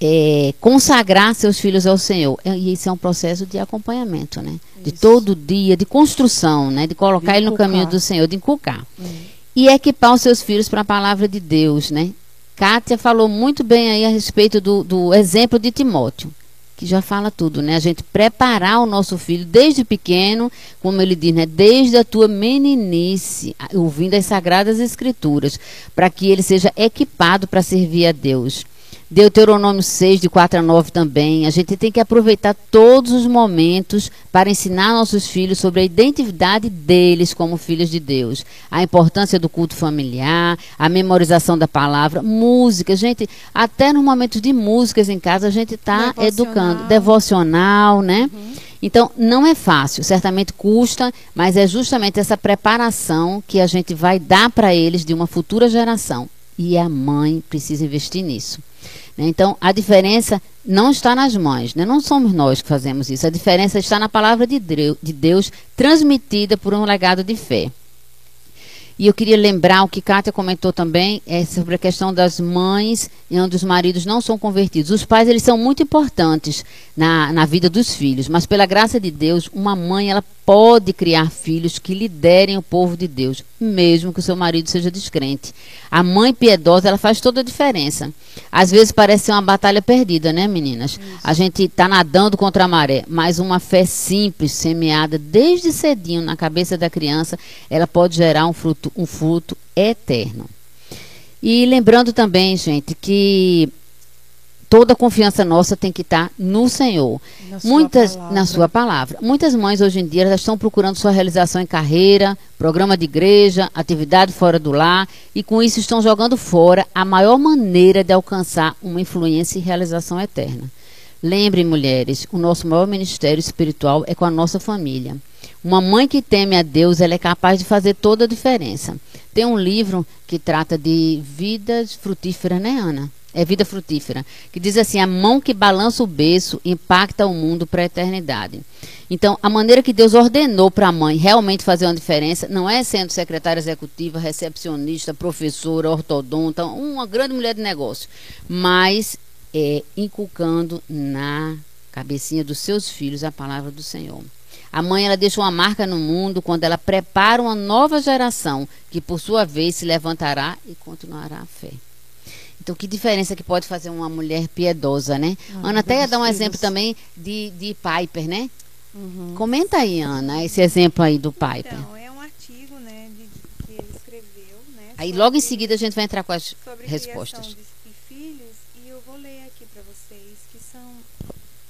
é, consagrar seus filhos ao Senhor. E isso é um processo de acompanhamento, né? Isso. De todo dia, de construção, né? De colocar de ele no caminho do Senhor, de inculcar. Hum. E equipar os seus filhos para a palavra de Deus, né? Kátia falou muito bem aí a respeito do, do exemplo de Timóteo, que já fala tudo, né? A gente preparar o nosso filho desde pequeno, como ele diz, né? Desde a tua meninice, ouvindo as sagradas escrituras, para que ele seja equipado para servir a Deus. Deuteronômio 6, de 4 a 9 também. A gente tem que aproveitar todos os momentos para ensinar nossos filhos sobre a identidade deles como filhos de Deus. A importância do culto familiar, a memorização da palavra, música. Gente, até no momento de músicas em casa a gente está educando. Devocional, né? Uhum. Então, não é fácil, certamente custa, mas é justamente essa preparação que a gente vai dar para eles de uma futura geração. E a mãe precisa investir nisso. Então, a diferença não está nas mães, né? não somos nós que fazemos isso. A diferença está na palavra de Deus transmitida por um legado de fé. E eu queria lembrar o que Kátia comentou também é sobre a questão das mães e onde os maridos não são convertidos. Os pais, eles são muito importantes na, na vida dos filhos, mas pela graça de Deus, uma mãe, ela pode criar filhos que liderem o povo de Deus, mesmo que o seu marido seja descrente. A mãe piedosa, ela faz toda a diferença. Às vezes parece ser uma batalha perdida, né, meninas? Isso. A gente está nadando contra a maré, mas uma fé simples, semeada desde cedinho na cabeça da criança, ela pode gerar um fruto, um fruto eterno. E lembrando também, gente, que toda a confiança nossa tem que estar no Senhor. Na Muitas sua na sua palavra. Muitas mães hoje em dia estão procurando sua realização em carreira, programa de igreja, atividade fora do lar e com isso estão jogando fora a maior maneira de alcançar uma influência e realização eterna. Lembrem, mulheres, o nosso maior ministério espiritual é com a nossa família. Uma mãe que teme a Deus, ela é capaz de fazer toda a diferença. Tem um livro que trata de vidas frutíferas, né, Ana? É vida frutífera, que diz assim: a mão que balança o berço impacta o mundo para a eternidade. Então, a maneira que Deus ordenou para a mãe realmente fazer uma diferença não é sendo secretária executiva, recepcionista, professora, ortodonta, uma grande mulher de negócio, mas é inculcando na cabecinha dos seus filhos a palavra do Senhor. A mãe ela deixa uma marca no mundo quando ela prepara uma nova geração que, por sua vez, se levantará e continuará a fé. Então, que diferença que pode fazer uma mulher piedosa, né? Ah, Ana até ia dar um filhos. exemplo também de, de Piper, né? Uhum. Comenta aí, Ana, esse exemplo aí do Piper. Então, é um artigo, né, de, que ele escreveu, né? Aí logo em seguida a gente vai entrar com as respostas. De, de filhos, e eu vou ler aqui para vocês, que são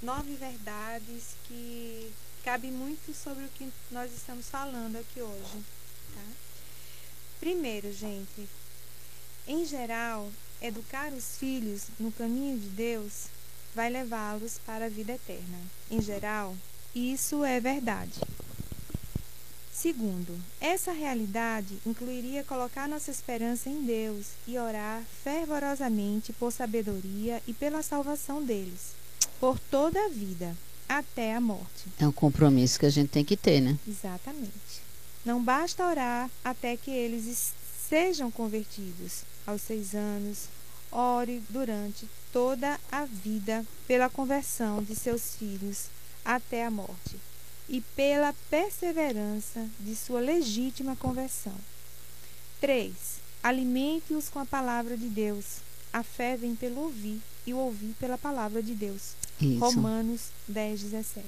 nove verdades que cabem muito sobre o que nós estamos falando aqui hoje, tá? Primeiro, gente, em geral, Educar os filhos no caminho de Deus vai levá-los para a vida eterna. Em geral, isso é verdade. Segundo, essa realidade incluiria colocar nossa esperança em Deus e orar fervorosamente por sabedoria e pela salvação deles, por toda a vida, até a morte. É um compromisso que a gente tem que ter, né? Exatamente. Não basta orar até que eles sejam convertidos aos seis anos, ore durante toda a vida pela conversão de seus filhos até a morte e pela perseverança de sua legítima conversão. 3. Alimente-os com a palavra de Deus. A fé vem pelo ouvir e o ouvir pela palavra de Deus. Isso. Romanos 10, 17.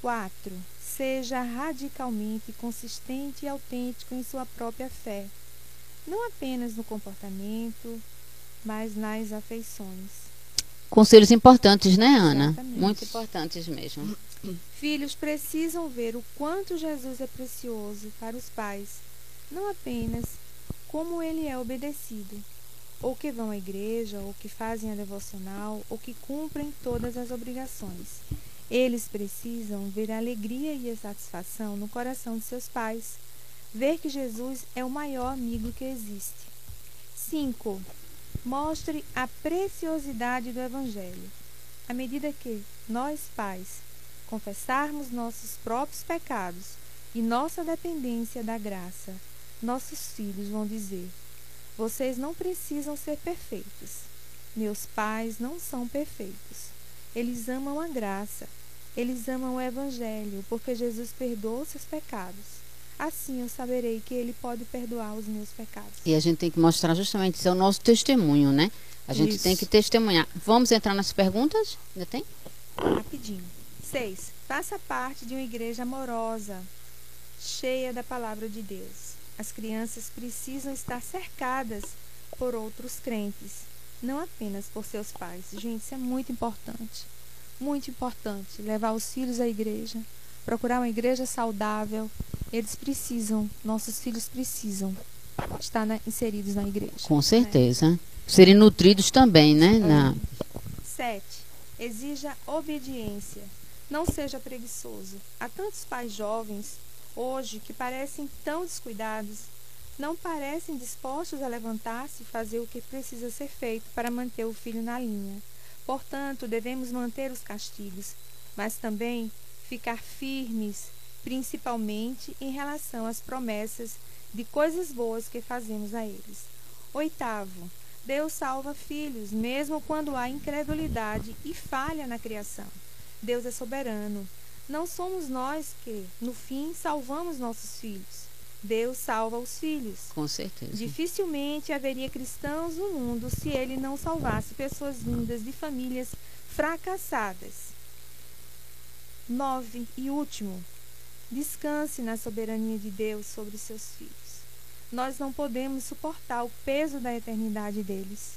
4. Seja radicalmente consistente e autêntico em sua própria fé não apenas no comportamento, mas nas afeições. Conselhos importantes, né, Ana? Exatamente. Muito importantes mesmo. [clears throat] Filhos precisam ver o quanto Jesus é precioso para os pais, não apenas como ele é obedecido, ou que vão à igreja, ou que fazem a devocional, ou que cumprem todas as obrigações. Eles precisam ver a alegria e a satisfação no coração de seus pais ver que Jesus é o maior amigo que existe. 5. Mostre a preciosidade do Evangelho. À medida que nós, pais, confessarmos nossos próprios pecados e nossa dependência da graça, nossos filhos vão dizer: Vocês não precisam ser perfeitos. Meus pais não são perfeitos. Eles amam a graça. Eles amam o Evangelho, porque Jesus perdoou seus pecados. Assim eu saberei que Ele pode perdoar os meus pecados. E a gente tem que mostrar justamente isso, é o nosso testemunho, né? A gente isso. tem que testemunhar. Vamos entrar nas perguntas? Ainda tem? Rapidinho. 6. Faça parte de uma igreja amorosa, cheia da palavra de Deus. As crianças precisam estar cercadas por outros crentes. não apenas por seus pais. Gente, isso é muito importante. Muito importante. Levar os filhos à igreja. Procurar uma igreja saudável. Eles precisam, nossos filhos precisam estar na, inseridos na igreja. Com certeza. Né? Serem nutridos também, né? É. Na... Sete. Exija obediência. Não seja preguiçoso. Há tantos pais jovens hoje que parecem tão descuidados, não parecem dispostos a levantar-se e fazer o que precisa ser feito para manter o filho na linha. Portanto, devemos manter os castigos, mas também ficar firmes, principalmente em relação às promessas de coisas boas que fazemos a eles. Oitavo, Deus salva filhos, mesmo quando há incredulidade e falha na criação. Deus é soberano. Não somos nós que, no fim, salvamos nossos filhos. Deus salva os filhos. Com certeza. Dificilmente haveria cristãos no mundo se ele não salvasse pessoas vindas de famílias fracassadas. Nove e último. Descanse na soberania de Deus sobre seus filhos. Nós não podemos suportar o peso da eternidade deles.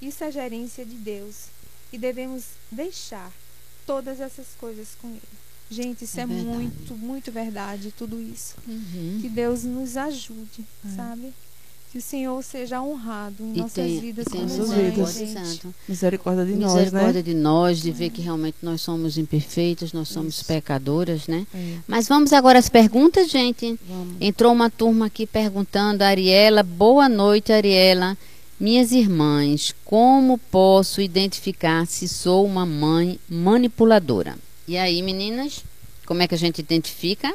Isso é gerência de Deus e devemos deixar todas essas coisas com Ele. Gente, isso é, é muito, muito verdade, tudo isso. Uhum. Que Deus nos ajude, é. sabe? Que o Senhor seja honrado em e nossas tem, vidas como mães, Misericórdia de nós, Misericórdia né? de nós, de é. ver que realmente nós somos imperfeitas, nós somos isso. pecadoras, né? É. Mas vamos agora às perguntas, gente. Vamos. Entrou uma turma aqui perguntando, Ariela, boa noite, Ariela. Minhas irmãs, como posso identificar se sou uma mãe manipuladora? E aí, meninas, como é que a gente identifica?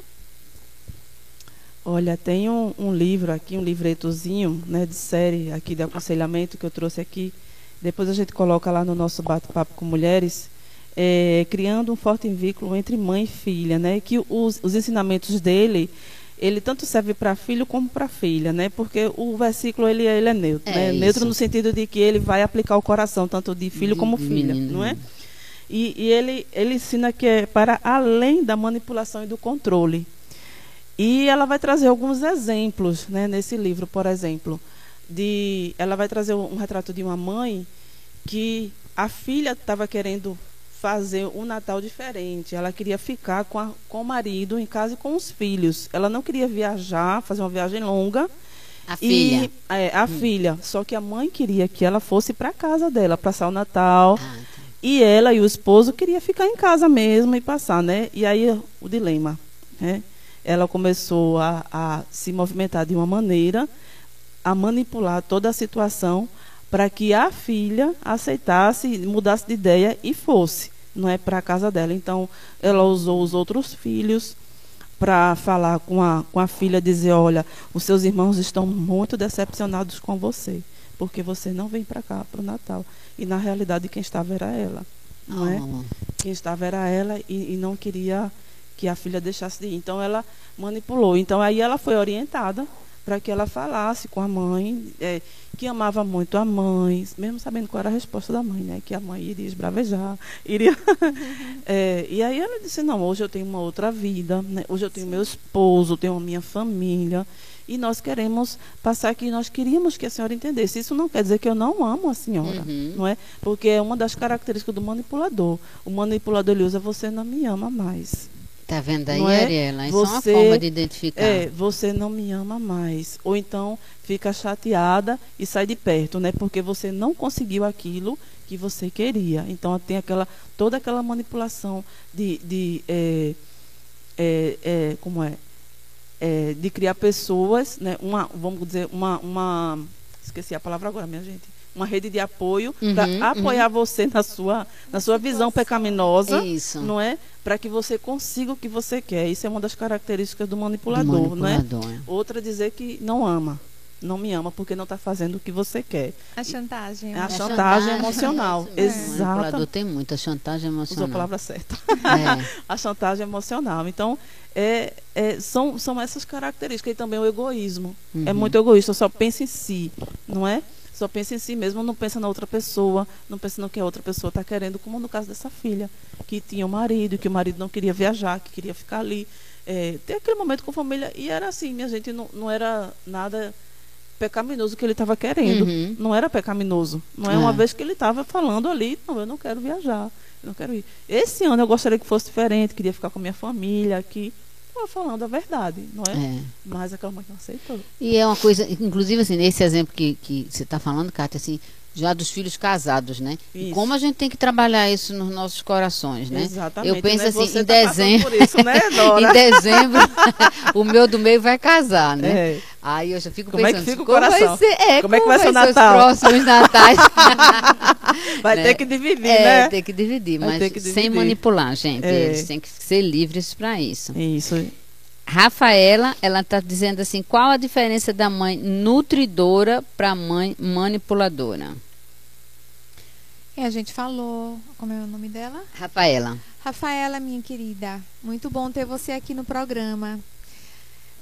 Olha, tem um, um, livro aqui, um livretozinho, né, de série aqui de aconselhamento que eu trouxe aqui. Depois a gente coloca lá no nosso bate-papo com mulheres, é, criando um forte vínculo entre mãe e filha, né? Que os, os ensinamentos dele, ele tanto serve para filho como para filha, né? Porque o versículo ele, ele é neutro, é né? Neutro no sentido de que ele vai aplicar o coração tanto de filho de, como filha, não é? E, e ele, ele ensina que é para além da manipulação e do controle. E ela vai trazer alguns exemplos né, nesse livro, por exemplo. De, ela vai trazer um retrato de uma mãe que a filha estava querendo fazer um Natal diferente. Ela queria ficar com, a, com o marido em casa e com os filhos. Ela não queria viajar, fazer uma viagem longa. A filha. É, a hum. filha. Só que a mãe queria que ela fosse para casa dela, passar o Natal. Ah, tá. E ela e o esposo queria ficar em casa mesmo e passar, né? E aí o dilema, né? Ela começou a, a se movimentar de uma maneira a manipular toda a situação para que a filha aceitasse, mudasse de ideia e fosse, não é para a casa dela. Então, ela usou os outros filhos para falar com a, com a filha, dizer, olha, os seus irmãos estão muito decepcionados com você, porque você não vem para cá para o Natal. E na realidade quem estava era ela. Não é? é? Quem estava era ela e, e, não queria que a filha deixasse de ir. Então ela manipulou. Então aí ela foi orientada para que ela falasse com a mãe, é, que amava muito a mãe, mesmo sabendo qual era a resposta da mãe, né? Que a mãe iria esbravejar, iria. [laughs] é, e aí ela disse: não, hoje eu tenho uma outra vida, né? hoje eu tenho Sim. meu esposo, tenho a minha família e nós queremos passar que nós queríamos que a senhora entendesse. Isso não quer dizer que eu não amo a senhora, uhum. não é? Porque é uma das características do manipulador. O manipulador ele usa você não me ama mais. Tá vendo aí, é? Ariela? Isso você, é uma forma de identificar. É, você não me ama mais. Ou então fica chateada e sai de perto, né? Porque você não conseguiu aquilo que você queria. Então tem aquela toda aquela manipulação de, de é, é, é, como é é, de criar pessoas, né, uma, vamos dizer, uma, uma. Esqueci a palavra agora, minha gente. Uma rede de apoio uhum, para apoiar uhum. você na sua, na sua visão pecaminosa, Isso. não é? Para que você consiga o que você quer. Isso é uma das características do manipulador, do manipulador não é? é? Outra dizer que não ama não me ama porque não está fazendo o que você quer. A chantagem. É a, chantagem, chantagem emocional. É. Exato. tem muita chantagem emocional. Usou a palavra certa. É. [laughs] a chantagem emocional. Então, é, é, são, são essas características. E também o egoísmo. Uhum. É muito egoísta, só pensa em si, não é? Só pensa em si mesmo, não pensa na outra pessoa, não pensa no que a outra pessoa está querendo, como no caso dessa filha, que tinha um marido, que o marido não queria viajar, que queria ficar ali. É, tem aquele momento com a família, e era assim, minha gente, não, não era nada pecaminoso que ele estava querendo. Uhum. Não era pecaminoso. Não é, é uma vez que ele estava falando ali, não, eu não quero viajar, eu não quero ir. Esse ano eu gostaria que fosse diferente, queria ficar com minha família aqui. Estava falando a verdade, não é? é? Mas aquela mãe não aceitou. E é uma coisa, inclusive assim, nesse exemplo que, que você está falando, Cátia, assim, já dos filhos casados, né? E como a gente tem que trabalhar isso nos nossos corações, né? Exatamente. Eu penso né? assim, Você em tá dezembro, isso, né, [laughs] em dezembro, [laughs] o meu do meio vai casar, né? É. Aí eu já fico como pensando, é que fica o coração? Vai ser, é, como, como é que vai, ser o Natal? Os próximos natais. [laughs] vai né? ter que dividir, é, né? ter que dividir, mas que dividir. sem manipular, gente. É. Eles têm que ser livres para isso. Isso. Rafaela, ela está dizendo assim, qual a diferença da mãe nutridora para a mãe manipuladora? É, a gente falou. Como é o nome dela? Rafaela. Rafaela, minha querida, muito bom ter você aqui no programa.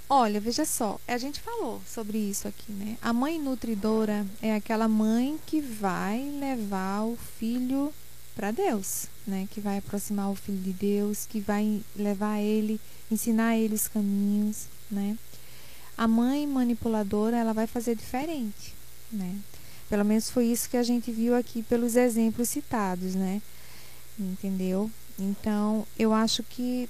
Olha, veja só, a gente falou sobre isso aqui, né? A mãe nutridora é aquela mãe que vai levar o filho para Deus, né? Que vai aproximar o filho de Deus, que vai levar ele, ensinar ele os caminhos, né? A mãe manipuladora, ela vai fazer diferente, né? Pelo menos foi isso que a gente viu aqui pelos exemplos citados, né? Entendeu? Então, eu acho que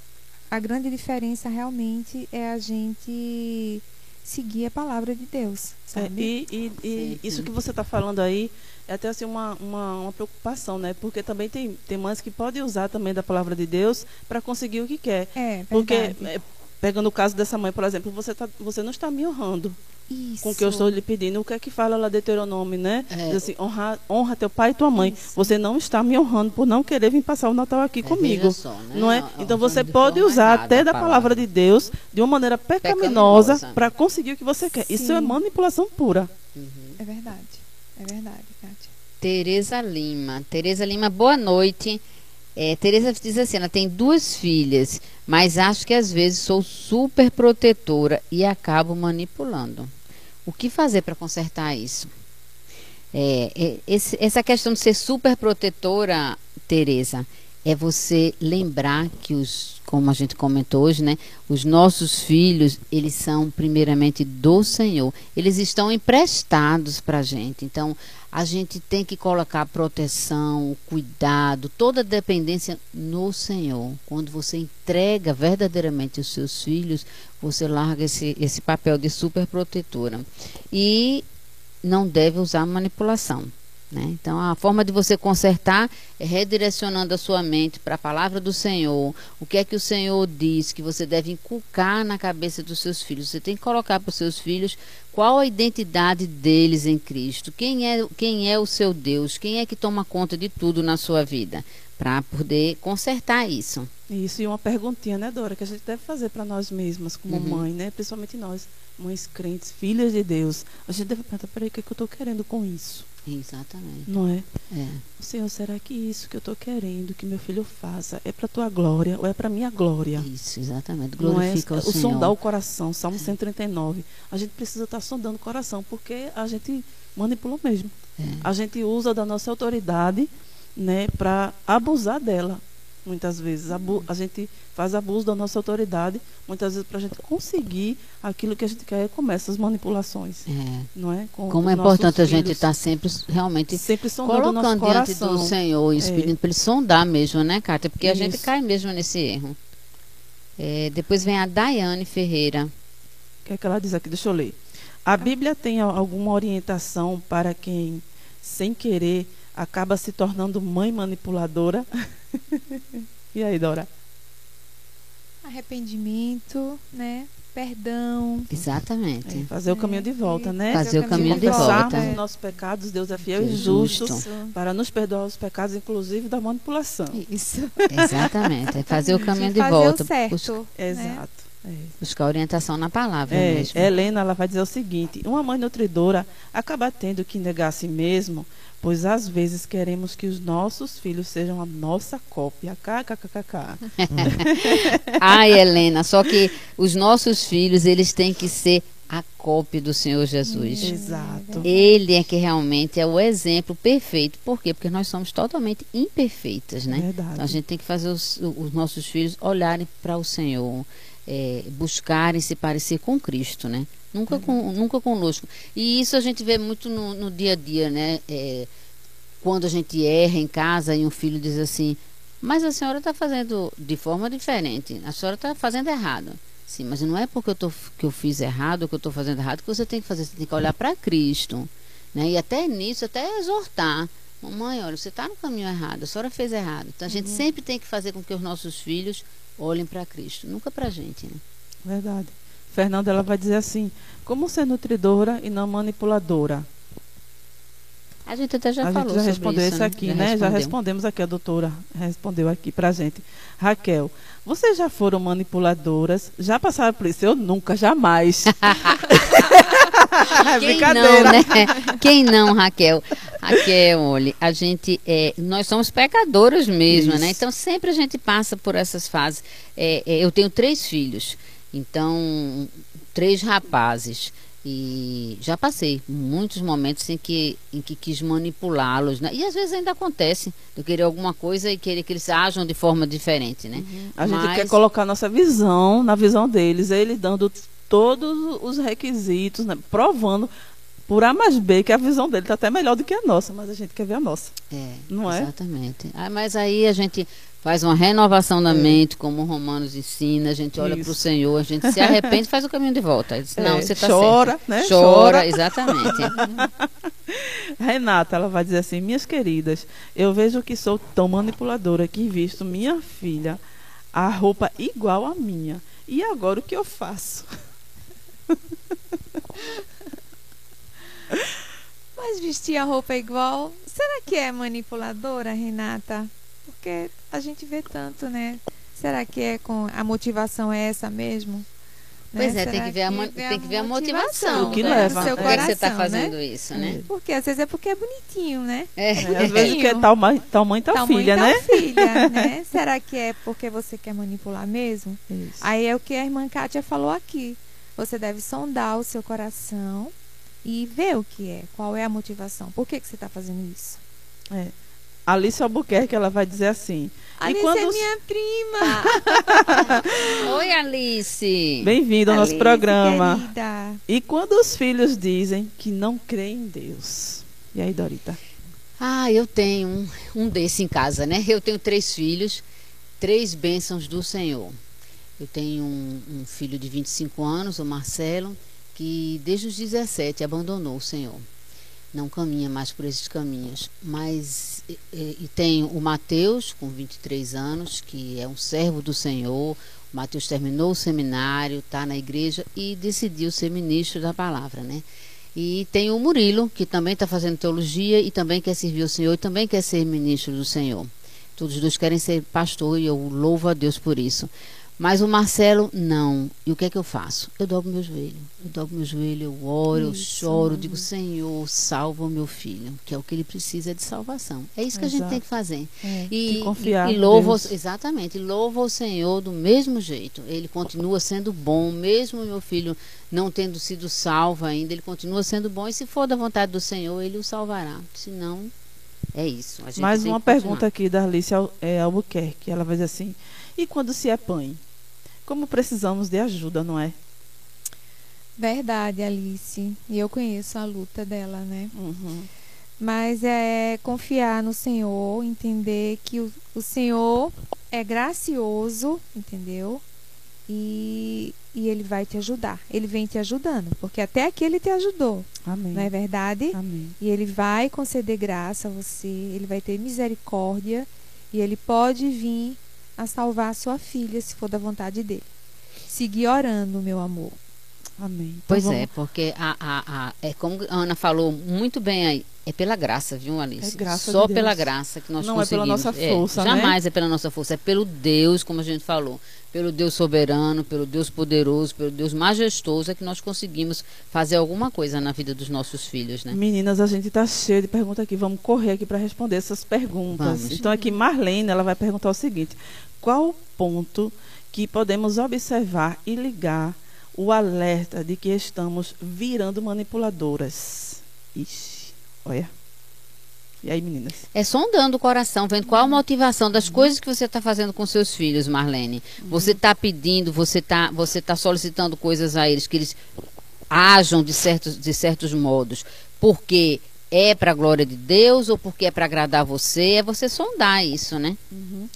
a grande diferença realmente é a gente seguir a palavra de Deus, é, sabe? É, e, e, e isso que você está falando aí até assim uma, uma, uma, preocupação, né? Porque também tem, tem mães que podem usar também da palavra de Deus para conseguir o que quer. É, Porque, é, pegando o caso dessa mãe, por exemplo, você, tá, você não está me honrando. Isso. com o que eu estou lhe pedindo. O que é que fala lá de Deuteronômio, né? É. Diz assim, honra, honra teu pai e tua mãe. Isso. Você não está me honrando por não querer vir passar o Natal aqui é, comigo. Só, né? Não é? Então você pode usar até da palavra de Deus de uma maneira pecaminosa para conseguir o que você quer. Sim. Isso é manipulação pura. Uhum. É verdade. É verdade. Tereza Lima. Tereza Lima, boa noite. É, Tereza diz assim, ela tem duas filhas, mas acho que às vezes sou super protetora e acabo manipulando. O que fazer para consertar isso? É, é, esse, essa questão de ser super protetora, Tereza, é você lembrar que os, como a gente comentou hoje, né, os nossos filhos, eles são primeiramente do Senhor. Eles estão emprestados para a gente. Então, a gente tem que colocar proteção, cuidado, toda a dependência no Senhor. Quando você entrega verdadeiramente os seus filhos, você larga esse, esse papel de super protetora. E não deve usar manipulação. Né? Então, a forma de você consertar é redirecionando a sua mente para a palavra do Senhor. O que é que o Senhor diz que você deve inculcar na cabeça dos seus filhos? Você tem que colocar para os seus filhos qual a identidade deles em Cristo. Quem é, quem é o seu Deus? Quem é que toma conta de tudo na sua vida? Para poder consertar isso. Isso, e uma perguntinha, né, Dora, que a gente deve fazer para nós mesmas, como uhum. mãe, né? Principalmente nós, mães crentes, filhas de Deus. A gente deve perguntar, peraí, o que, é que eu estou querendo com isso? Exatamente. Não é? É. Senhor, será que isso que eu estou querendo que meu filho faça é para tua glória ou é para minha glória? Isso, exatamente. Glorifica Não é? o, o Senhor. sondar o coração, Salmo é. 139. A gente precisa estar tá sondando o coração, porque a gente manipula mesmo. É. A gente usa da nossa autoridade, né, para abusar dela muitas vezes. a gente faz abuso da nossa autoridade, muitas vezes para a gente conseguir aquilo que a gente quer, começa as manipulações. É. Não é? Com Como é importante a gente estar tá sempre realmente sempre colocando diante do Senhor, pedindo é. para ele sondar mesmo, né, Cátia? Porque Isso. a gente cai mesmo nesse erro. É, depois vem a Daiane Ferreira. O que é que ela diz aqui? Deixa eu ler. A Bíblia tem alguma orientação para quem, sem querer, acaba se tornando mãe manipuladora? [laughs] e aí, Dora? Arrependimento, né? Perdão. Exatamente. É, fazer é, o caminho de volta, né? Fazer, o caminho, de volta. os nossos pecados, Deus é fiel e justo, justo para nos perdoar os pecados, inclusive da manipulação. Isso. Exatamente. É fazer o caminho de fazer volta. O certo, Busca... né? Exato. É. Buscar orientação na palavra é, mesmo. Helena ela vai dizer o seguinte: uma mãe nutridora acaba tendo que negar a si mesmo pois às vezes queremos que os nossos filhos sejam a nossa cópia. KKKK. [laughs] Ai, Helena, só que os nossos filhos, eles têm que ser a cópia do Senhor Jesus. Exato. Ele é que realmente é o exemplo perfeito. Por quê? Porque nós somos totalmente imperfeitas, né? Verdade. Então a gente tem que fazer os, os nossos filhos olharem para o Senhor. É, buscarem se parecer com Cristo, né? Nunca, uhum. com, nunca conosco. E isso a gente vê muito no, no dia a dia, né? É, quando a gente erra em casa e um filho diz assim, mas a senhora está fazendo de forma diferente, a senhora está fazendo errado. Sim, mas não é porque eu tô, que eu fiz errado, que eu estou fazendo errado, que você tem que fazer, você tem que olhar para Cristo. Né? E até nisso, até exortar. Mamãe, olha, você está no caminho errado, a senhora fez errado. Então a gente uhum. sempre tem que fazer com que os nossos filhos olhem para Cristo, nunca para a gente. Né? Verdade. Fernanda, ela vai dizer assim: como ser nutridora e não manipuladora? A gente até já a falou gente já respondeu isso, né? aqui, já né? Já respondemos aqui, a doutora respondeu aqui pra gente. Raquel, vocês já foram manipuladoras? Já passaram por isso? Eu nunca, jamais. [laughs] [laughs] Quem não, né? Quem não, Raquel? Raquel, olha, a gente é, nós somos pecadoras mesmo, né? isso. né? Então sempre a gente passa por essas fases. É, é, eu tenho três filhos, então três rapazes. E já passei muitos momentos em que, em que quis manipulá-los, né? E às vezes ainda acontece de querer alguma coisa e querer que eles ajam de forma diferente, né? Uhum. A Mas... gente quer colocar nossa visão na visão deles, eles dando todos os requisitos, né? provando por A mais B que a visão dele está até melhor do que a nossa, mas a gente quer ver a nossa. É, não é? Exatamente. Ah, mas aí a gente faz uma renovação da é. mente, como o Romanos ensina, a gente olha para o Senhor, a gente se arrepende e faz o caminho de volta. Diz, não, é, você está Chora, certo. né? Chora, Chora. exatamente. [laughs] Renata, ela vai dizer assim, minhas queridas, eu vejo que sou tão manipuladora que visto minha filha a roupa igual a minha. E agora o que eu faço? [laughs] Mas vestir a roupa igual, será que é manipuladora, Renata? Porque a gente vê tanto, né? Será que é com a motivação é essa mesmo? Pois né? é, tem que, ver a, que tem que ver a motivação. O que né? leva. Seu coração, é. que você está fazendo né? isso, né? É. Porque às vezes é porque é bonitinho, né? É. é às vezes que é tal mãe, tal mãe, tal, tal filha, mãe, né? Tal filha, [laughs] né? Será que é porque você quer manipular mesmo? Isso. Aí é o que a irmã Kátia falou aqui. Você deve sondar o seu coração e ver o que é, qual é a motivação. Por que, que você está fazendo isso? É. Alice Albuquerque, ela vai dizer assim. Alice quando... é minha prima. [laughs] Oi, Alice. Bem-vindo ao nosso programa. Querida. E quando os filhos dizem que não creem em Deus? E aí, Dorita? Ah, eu tenho um, um desse em casa, né? Eu tenho três filhos, três bênçãos do Senhor. Eu tenho um, um filho de 25 anos, o Marcelo, que desde os 17 abandonou o Senhor. Não caminha mais por esses caminhos. Mas e, e tem o Mateus, com 23 anos, que é um servo do Senhor. O Mateus terminou o seminário, está na igreja e decidiu ser ministro da palavra, né? E tem o Murilo, que também está fazendo teologia e também quer servir o Senhor e também quer ser ministro do Senhor. Todos dois querem ser pastor e eu louvo a Deus por isso. Mas o Marcelo, não. E o que é que eu faço? Eu dobro meu joelho. Eu dobro meu joelho, eu oro, isso. eu choro, digo, Senhor, salva o meu filho, que é o que ele precisa de salvação. É isso que Exato. a gente tem que fazer. É, e, confiar e, e louva, exatamente, louva o Senhor do mesmo jeito. Ele continua sendo bom, mesmo meu filho não tendo sido salvo ainda, ele continua sendo bom. E se for da vontade do Senhor, ele o salvará. Se não, é isso. Mais uma pergunta aqui da Alice é, Albuquerque. Ela vai dizer assim: e quando se é pai? Como precisamos de ajuda, não é? Verdade, Alice. E eu conheço a luta dela, né? Uhum. Mas é confiar no Senhor, entender que o, o Senhor é gracioso, entendeu? E, e Ele vai te ajudar. Ele vem te ajudando, porque até aqui Ele te ajudou. Amém. Não é verdade? Amém. E Ele vai conceder graça a você, Ele vai ter misericórdia e Ele pode vir a salvar a sua filha, se for da vontade dele. Seguir orando, meu amor. Amém. Então pois vamos... é, porque a, a, a, é como a Ana falou muito bem aí, é pela graça, viu, Alice? É graça Só de pela graça que nós Não conseguimos. Não é pela nossa força, é, né? Jamais é pela nossa força, é pelo Deus, como a gente falou. Pelo Deus soberano, pelo Deus poderoso, pelo Deus majestoso é que nós conseguimos fazer alguma coisa na vida dos nossos filhos, né? Meninas, a gente está cheio de perguntas aqui. Vamos correr aqui para responder essas perguntas. Vamos. Então aqui Marlene, ela vai perguntar o seguinte: qual o ponto que podemos observar e ligar o alerta de que estamos virando manipuladoras? Ixi, olha. E aí, meninas? É sondando o coração, vendo qual a motivação das uhum. coisas que você está fazendo com seus filhos, Marlene. Uhum. Você está pedindo, você está você tá solicitando coisas a eles, que eles ajam de certos, de certos modos, porque é para a glória de Deus ou porque é para agradar você, é você sondar isso, né? Uhum.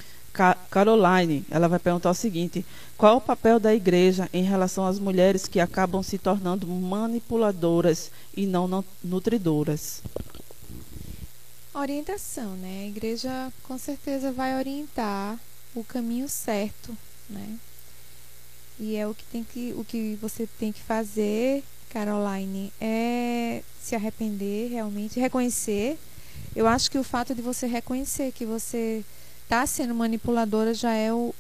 Caroline, ela vai perguntar o seguinte: qual é o papel da igreja em relação às mulheres que acabam se tornando manipuladoras e não nutridoras? Orientação, né? A igreja com certeza vai orientar o caminho certo, né? E é o que tem que o que você tem que fazer, Caroline, é se arrepender realmente, reconhecer. Eu acho que o fato de você reconhecer que você está sendo manipuladora já é o,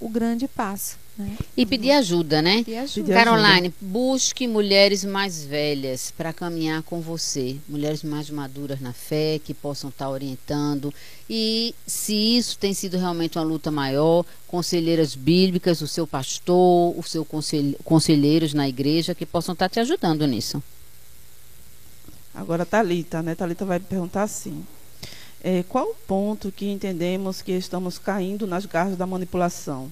o grande passo. Né? E pedir ajuda, né? Pedir ajuda. Caroline, busque mulheres mais velhas para caminhar com você. Mulheres mais maduras na fé, que possam estar tá orientando. E se isso tem sido realmente uma luta maior, conselheiras bíblicas, o seu pastor, o seu conselheiros na igreja, que possam estar tá te ajudando nisso. Agora, Talita, né? Talita vai perguntar assim. É, qual o ponto que entendemos que estamos caindo nas garras da manipulação?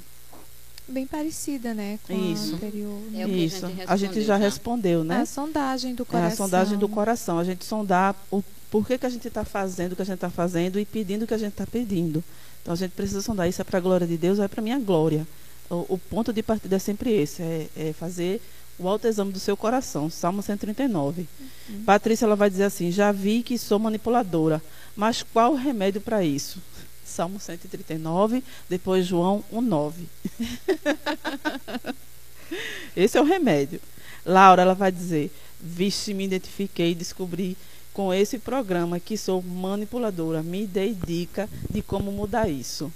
bem parecida, né, com Isso. a anterior. Né? É Isso. A gente, a gente já, já, respondeu, né? É a sondagem do coração. É a sondagem do coração. A gente sondar o porquê que a gente está fazendo o que a gente está fazendo e pedindo o que a gente está pedindo. Então a gente precisa sondar. Isso é para a glória de Deus ou é para a minha glória? O, o, ponto de partida é sempre esse, é, é fazer o autoexame do seu coração. Salmo 139. Uhum. Patrícia ela vai dizer assim: Já vi que sou manipuladora, mas qual o remédio para isso? Salmo 139, depois João 1,9. [laughs] Esse é o remédio. Laura, ela vai dizer: Vixe, me identifiquei e descobri com esse programa que sou manipuladora. Me dei dica de como mudar isso.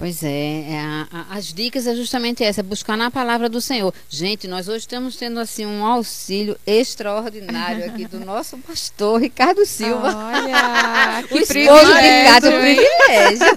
Pois é, é a, a, as dicas é justamente essa, é buscar na palavra do Senhor. Gente, nós hoje estamos tendo assim um auxílio extraordinário aqui do nosso pastor Ricardo Silva. Olha, [laughs] que o esposo Ricardo, privilégio.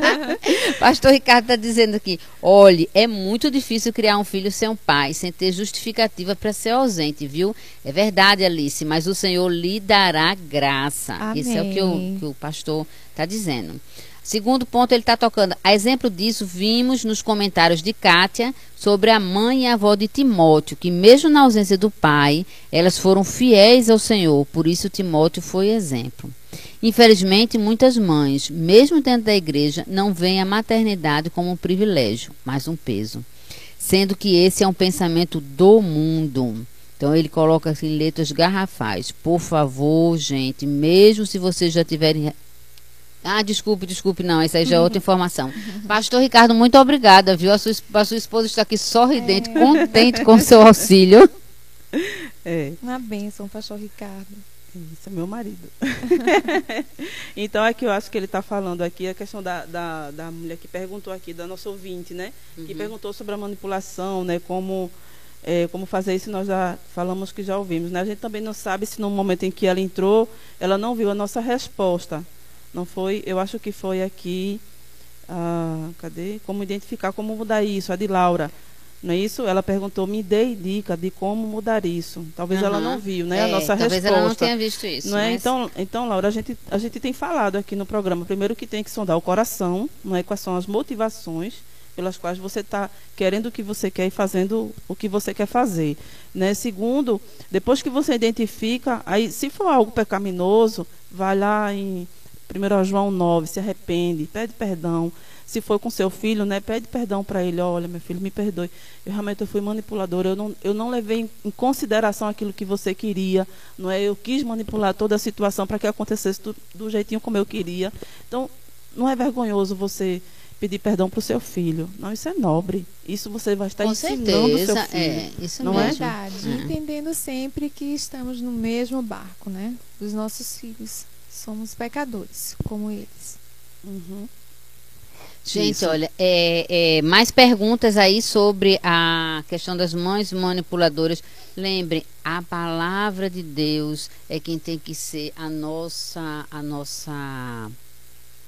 [laughs] pastor Ricardo está dizendo aqui, olhe, é muito difícil criar um filho sem um pai, sem ter justificativa para ser ausente, viu? É verdade, Alice, mas o Senhor lhe dará graça. Amém. Isso é o que o, que o pastor está dizendo. Segundo ponto, ele está tocando. A exemplo disso, vimos nos comentários de Kátia sobre a mãe e a avó de Timóteo, que mesmo na ausência do pai, elas foram fiéis ao Senhor, por isso Timóteo foi exemplo. Infelizmente, muitas mães, mesmo dentro da igreja, não veem a maternidade como um privilégio, mas um peso. Sendo que esse é um pensamento do mundo. Então ele coloca assim letras garrafais. Por favor, gente, mesmo se vocês já tiverem ah, desculpe, desculpe, não, essa aí já é outra [laughs] informação. Pastor Ricardo, muito obrigada, viu? A sua, a sua esposa está aqui sorridente, é. contente com o seu auxílio. [laughs] É. Uma bênção, pastor Ricardo. Isso, é meu marido. [laughs] então, aqui eu acho que ele está falando aqui a questão da, da, da, mulher que perguntou aqui, da nossa ouvinte, né? Uhum. Que perguntou sobre a manipulação, né? Como, é, como fazer isso, nós já falamos que já ouvimos, né? A gente também não sabe se no momento em que ela entrou, ela não viu a nossa resposta. Não foi, eu acho que foi aqui, ah, cadê? Como identificar, como mudar isso, a de Laura. Não é isso? Ela perguntou, me dê dica de como mudar isso. Talvez uhum. ela não viu, né? É, a nossa talvez resposta. Talvez ela não tenha visto isso. Não é? então, então, Laura, a gente, a gente tem falado aqui no programa, primeiro que tem que sondar o coração, não é? Quais são as motivações pelas quais você está querendo o que você quer e fazendo o que você quer fazer. Né? Segundo, depois que você identifica, aí se for algo pecaminoso, vai lá em 1 João 9, se arrepende, pede perdão. Se for com seu filho, né, pede perdão para ele. Olha, meu filho, me perdoe. Eu realmente eu fui manipuladora. Eu não, eu não levei em consideração aquilo que você queria. Não é? Eu quis manipular toda a situação para que acontecesse do, do jeitinho como eu queria. Então, não é vergonhoso você pedir perdão para o seu filho. Não, isso é nobre. Isso você vai estar Com ensinando o seu filho. É, isso não é verdade. É. Entendendo sempre que estamos no mesmo barco, né? Os nossos filhos somos pecadores, como eles. Uhum. Gente, Isso. olha, é, é, mais perguntas aí sobre a questão das mães manipuladoras. Lembrem, a palavra de Deus é quem tem que ser a nossa, a nossa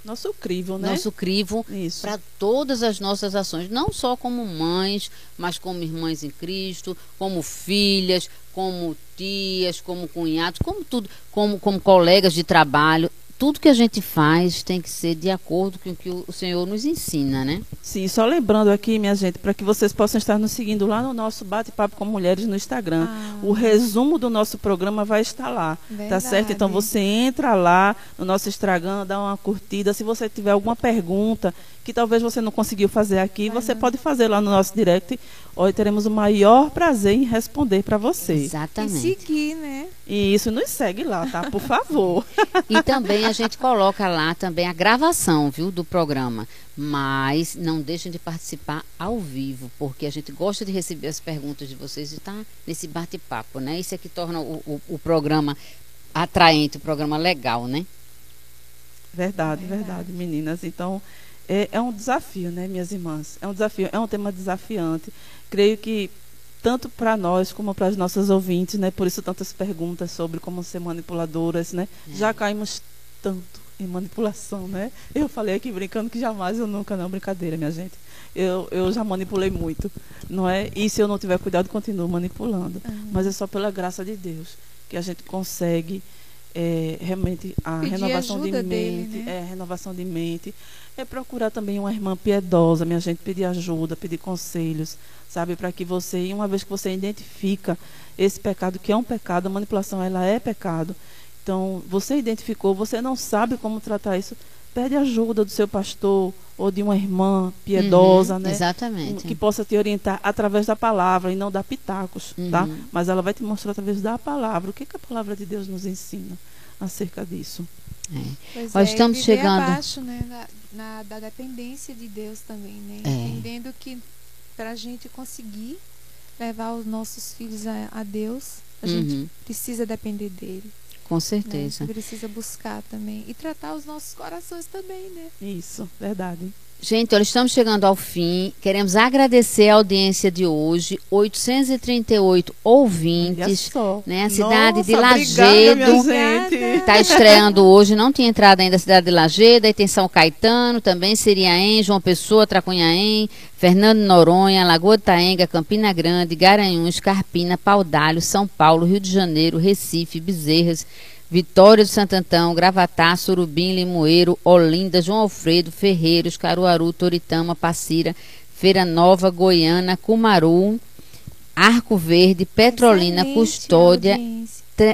nosso crivo, né? Nosso crivo para todas as nossas ações, não só como mães, mas como irmãs em Cristo, como filhas, como tias, como cunhados, como tudo, como, como colegas de trabalho. Tudo que a gente faz tem que ser de acordo com o que o Senhor nos ensina, né? Sim, só lembrando aqui, minha gente, para que vocês possam estar nos seguindo lá no nosso bate-papo com mulheres no Instagram. Ah, o resumo do nosso programa vai estar lá, verdade. tá certo? Então você entra lá no nosso Instagram, dá uma curtida. Se você tiver alguma pergunta que talvez você não conseguiu fazer aqui, vai você não. pode fazer lá no nosso direct. Hoje teremos o maior prazer em responder para você. Exatamente. E seguir, né? E isso nos segue lá, tá? Por favor. [laughs] e também a gente coloca lá também a gravação, viu, do programa. Mas não deixem de participar ao vivo, porque a gente gosta de receber as perguntas de vocês e estar tá nesse bate-papo, né? Isso é que torna o, o, o programa atraente, o programa legal, né? Verdade, verdade, verdade, meninas. Então, é, é um desafio, né, minhas irmãs? É um desafio, é um tema desafiante. Creio que tanto para nós como para as nossas ouvintes, né? Por isso tantas perguntas sobre como ser manipuladoras, né? É. Já caímos tanto em manipulação, né? Eu falei aqui brincando que jamais eu nunca não brincadeira, minha gente. Eu, eu já manipulei muito, não é? E se eu não tiver cuidado, continuo manipulando. Uhum. Mas é só pela graça de Deus que a gente consegue é, realmente a Pedir renovação de mente, dele, né? é, renovação de mente é procurar também uma irmã piedosa, minha gente, pedir ajuda, pedir conselhos, sabe, para que você, uma vez que você identifica esse pecado, que é um pecado, a manipulação ela é pecado. Então, você identificou, você não sabe como tratar isso, pede ajuda do seu pastor ou de uma irmã piedosa, uhum, né? Exatamente. Que possa te orientar através da palavra e não dar pitacos, tá? uhum. tá? Mas ela vai te mostrar através da palavra o que, que a palavra de Deus nos ensina acerca disso. É. Nós é, estamos chegando abaixo, né, na, na, da dependência de Deus também, né? É. Entendendo que para a gente conseguir levar os nossos filhos a, a Deus, a uhum. gente precisa depender dele. Com certeza. Né? Precisa buscar também e tratar os nossos corações também, né? Isso, verdade. Gente, olha, estamos chegando ao fim. Queremos agradecer a audiência de hoje. 838 ouvintes. Né? A cidade Nossa, de Lagedo está estreando hoje. Não tinha entrado ainda a cidade de Lagedo. Aí tem São Caetano, também Siriaém, João Pessoa, Tracunhaém, Fernando Noronha, Lagoa de Taenga, Campina Grande, Garanhuns, Carpina, Paudalho, São Paulo, Rio de Janeiro, Recife, Bezerras. Vitória do Santo Antão, Gravatá, Surubim, Limoeiro, Olinda, João Alfredo, Ferreiros, Caruaru, Toritama, Passira, Feira Nova, Goiânia, Cumaru, Arco Verde, Petrolina, Excelente Custódia,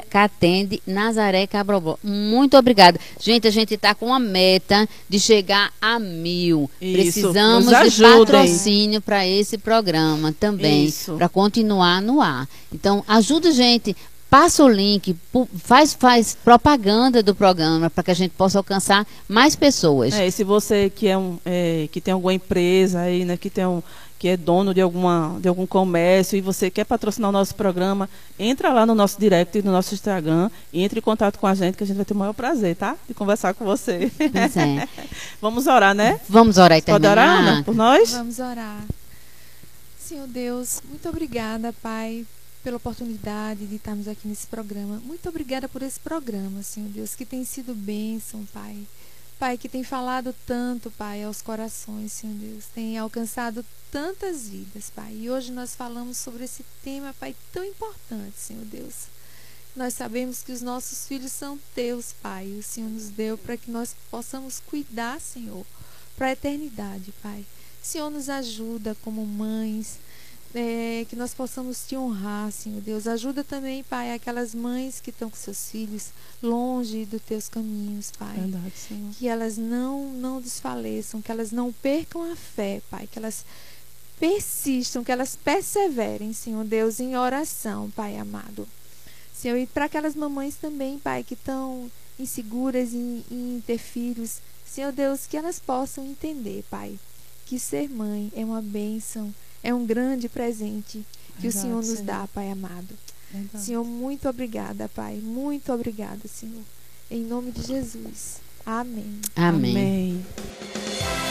Catende, Nazaré, Cabrobó. Muito obrigada. Gente, a gente está com uma meta de chegar a mil. Isso, Precisamos de patrocínio para esse programa também, para continuar no ar. Então, ajuda a gente passa o link, faz, faz propaganda do programa para que a gente possa alcançar mais pessoas. É, e se você que é um é, que tem alguma empresa aí, né, que tem um que é dono de alguma de algum comércio e você quer patrocinar o nosso programa, entra lá no nosso direct e no nosso Instagram e entre em contato com a gente que a gente vai ter o maior prazer, tá? De conversar com você. Pois é. [laughs] Vamos orar, né? Vamos orar e terminar. Pode orar, Ana, por nós? Vamos orar. Senhor Deus, muito obrigada, Pai, pela oportunidade de estarmos aqui nesse programa. Muito obrigada por esse programa, Senhor Deus, que tem sido bênção, Pai. Pai, que tem falado tanto, Pai, aos corações, Senhor Deus. Tem alcançado tantas vidas, Pai. E hoje nós falamos sobre esse tema, Pai, tão importante, Senhor Deus. Nós sabemos que os nossos filhos são teus, Pai. O Senhor nos deu para que nós possamos cuidar, Senhor, para a eternidade, Pai. Senhor nos ajuda como mães, é, que nós possamos te honrar, Senhor Deus. Ajuda também, Pai, aquelas mães que estão com seus filhos longe dos teus caminhos, Pai. Verdade, Senhor. Que elas não, não desfaleçam, que elas não percam a fé, Pai. Que elas persistam, que elas perseverem, Senhor Deus, em oração, Pai amado. Senhor, e para aquelas mamães também, Pai, que estão inseguras em, em ter filhos, Senhor Deus, que elas possam entender, Pai, que ser mãe é uma bênção é um grande presente que Verdade, o Senhor nos Senhor. dá, Pai amado. Verdade. Senhor, muito obrigada, Pai. Muito obrigada, Senhor. Em nome de Jesus. Amém. Amém. Amém.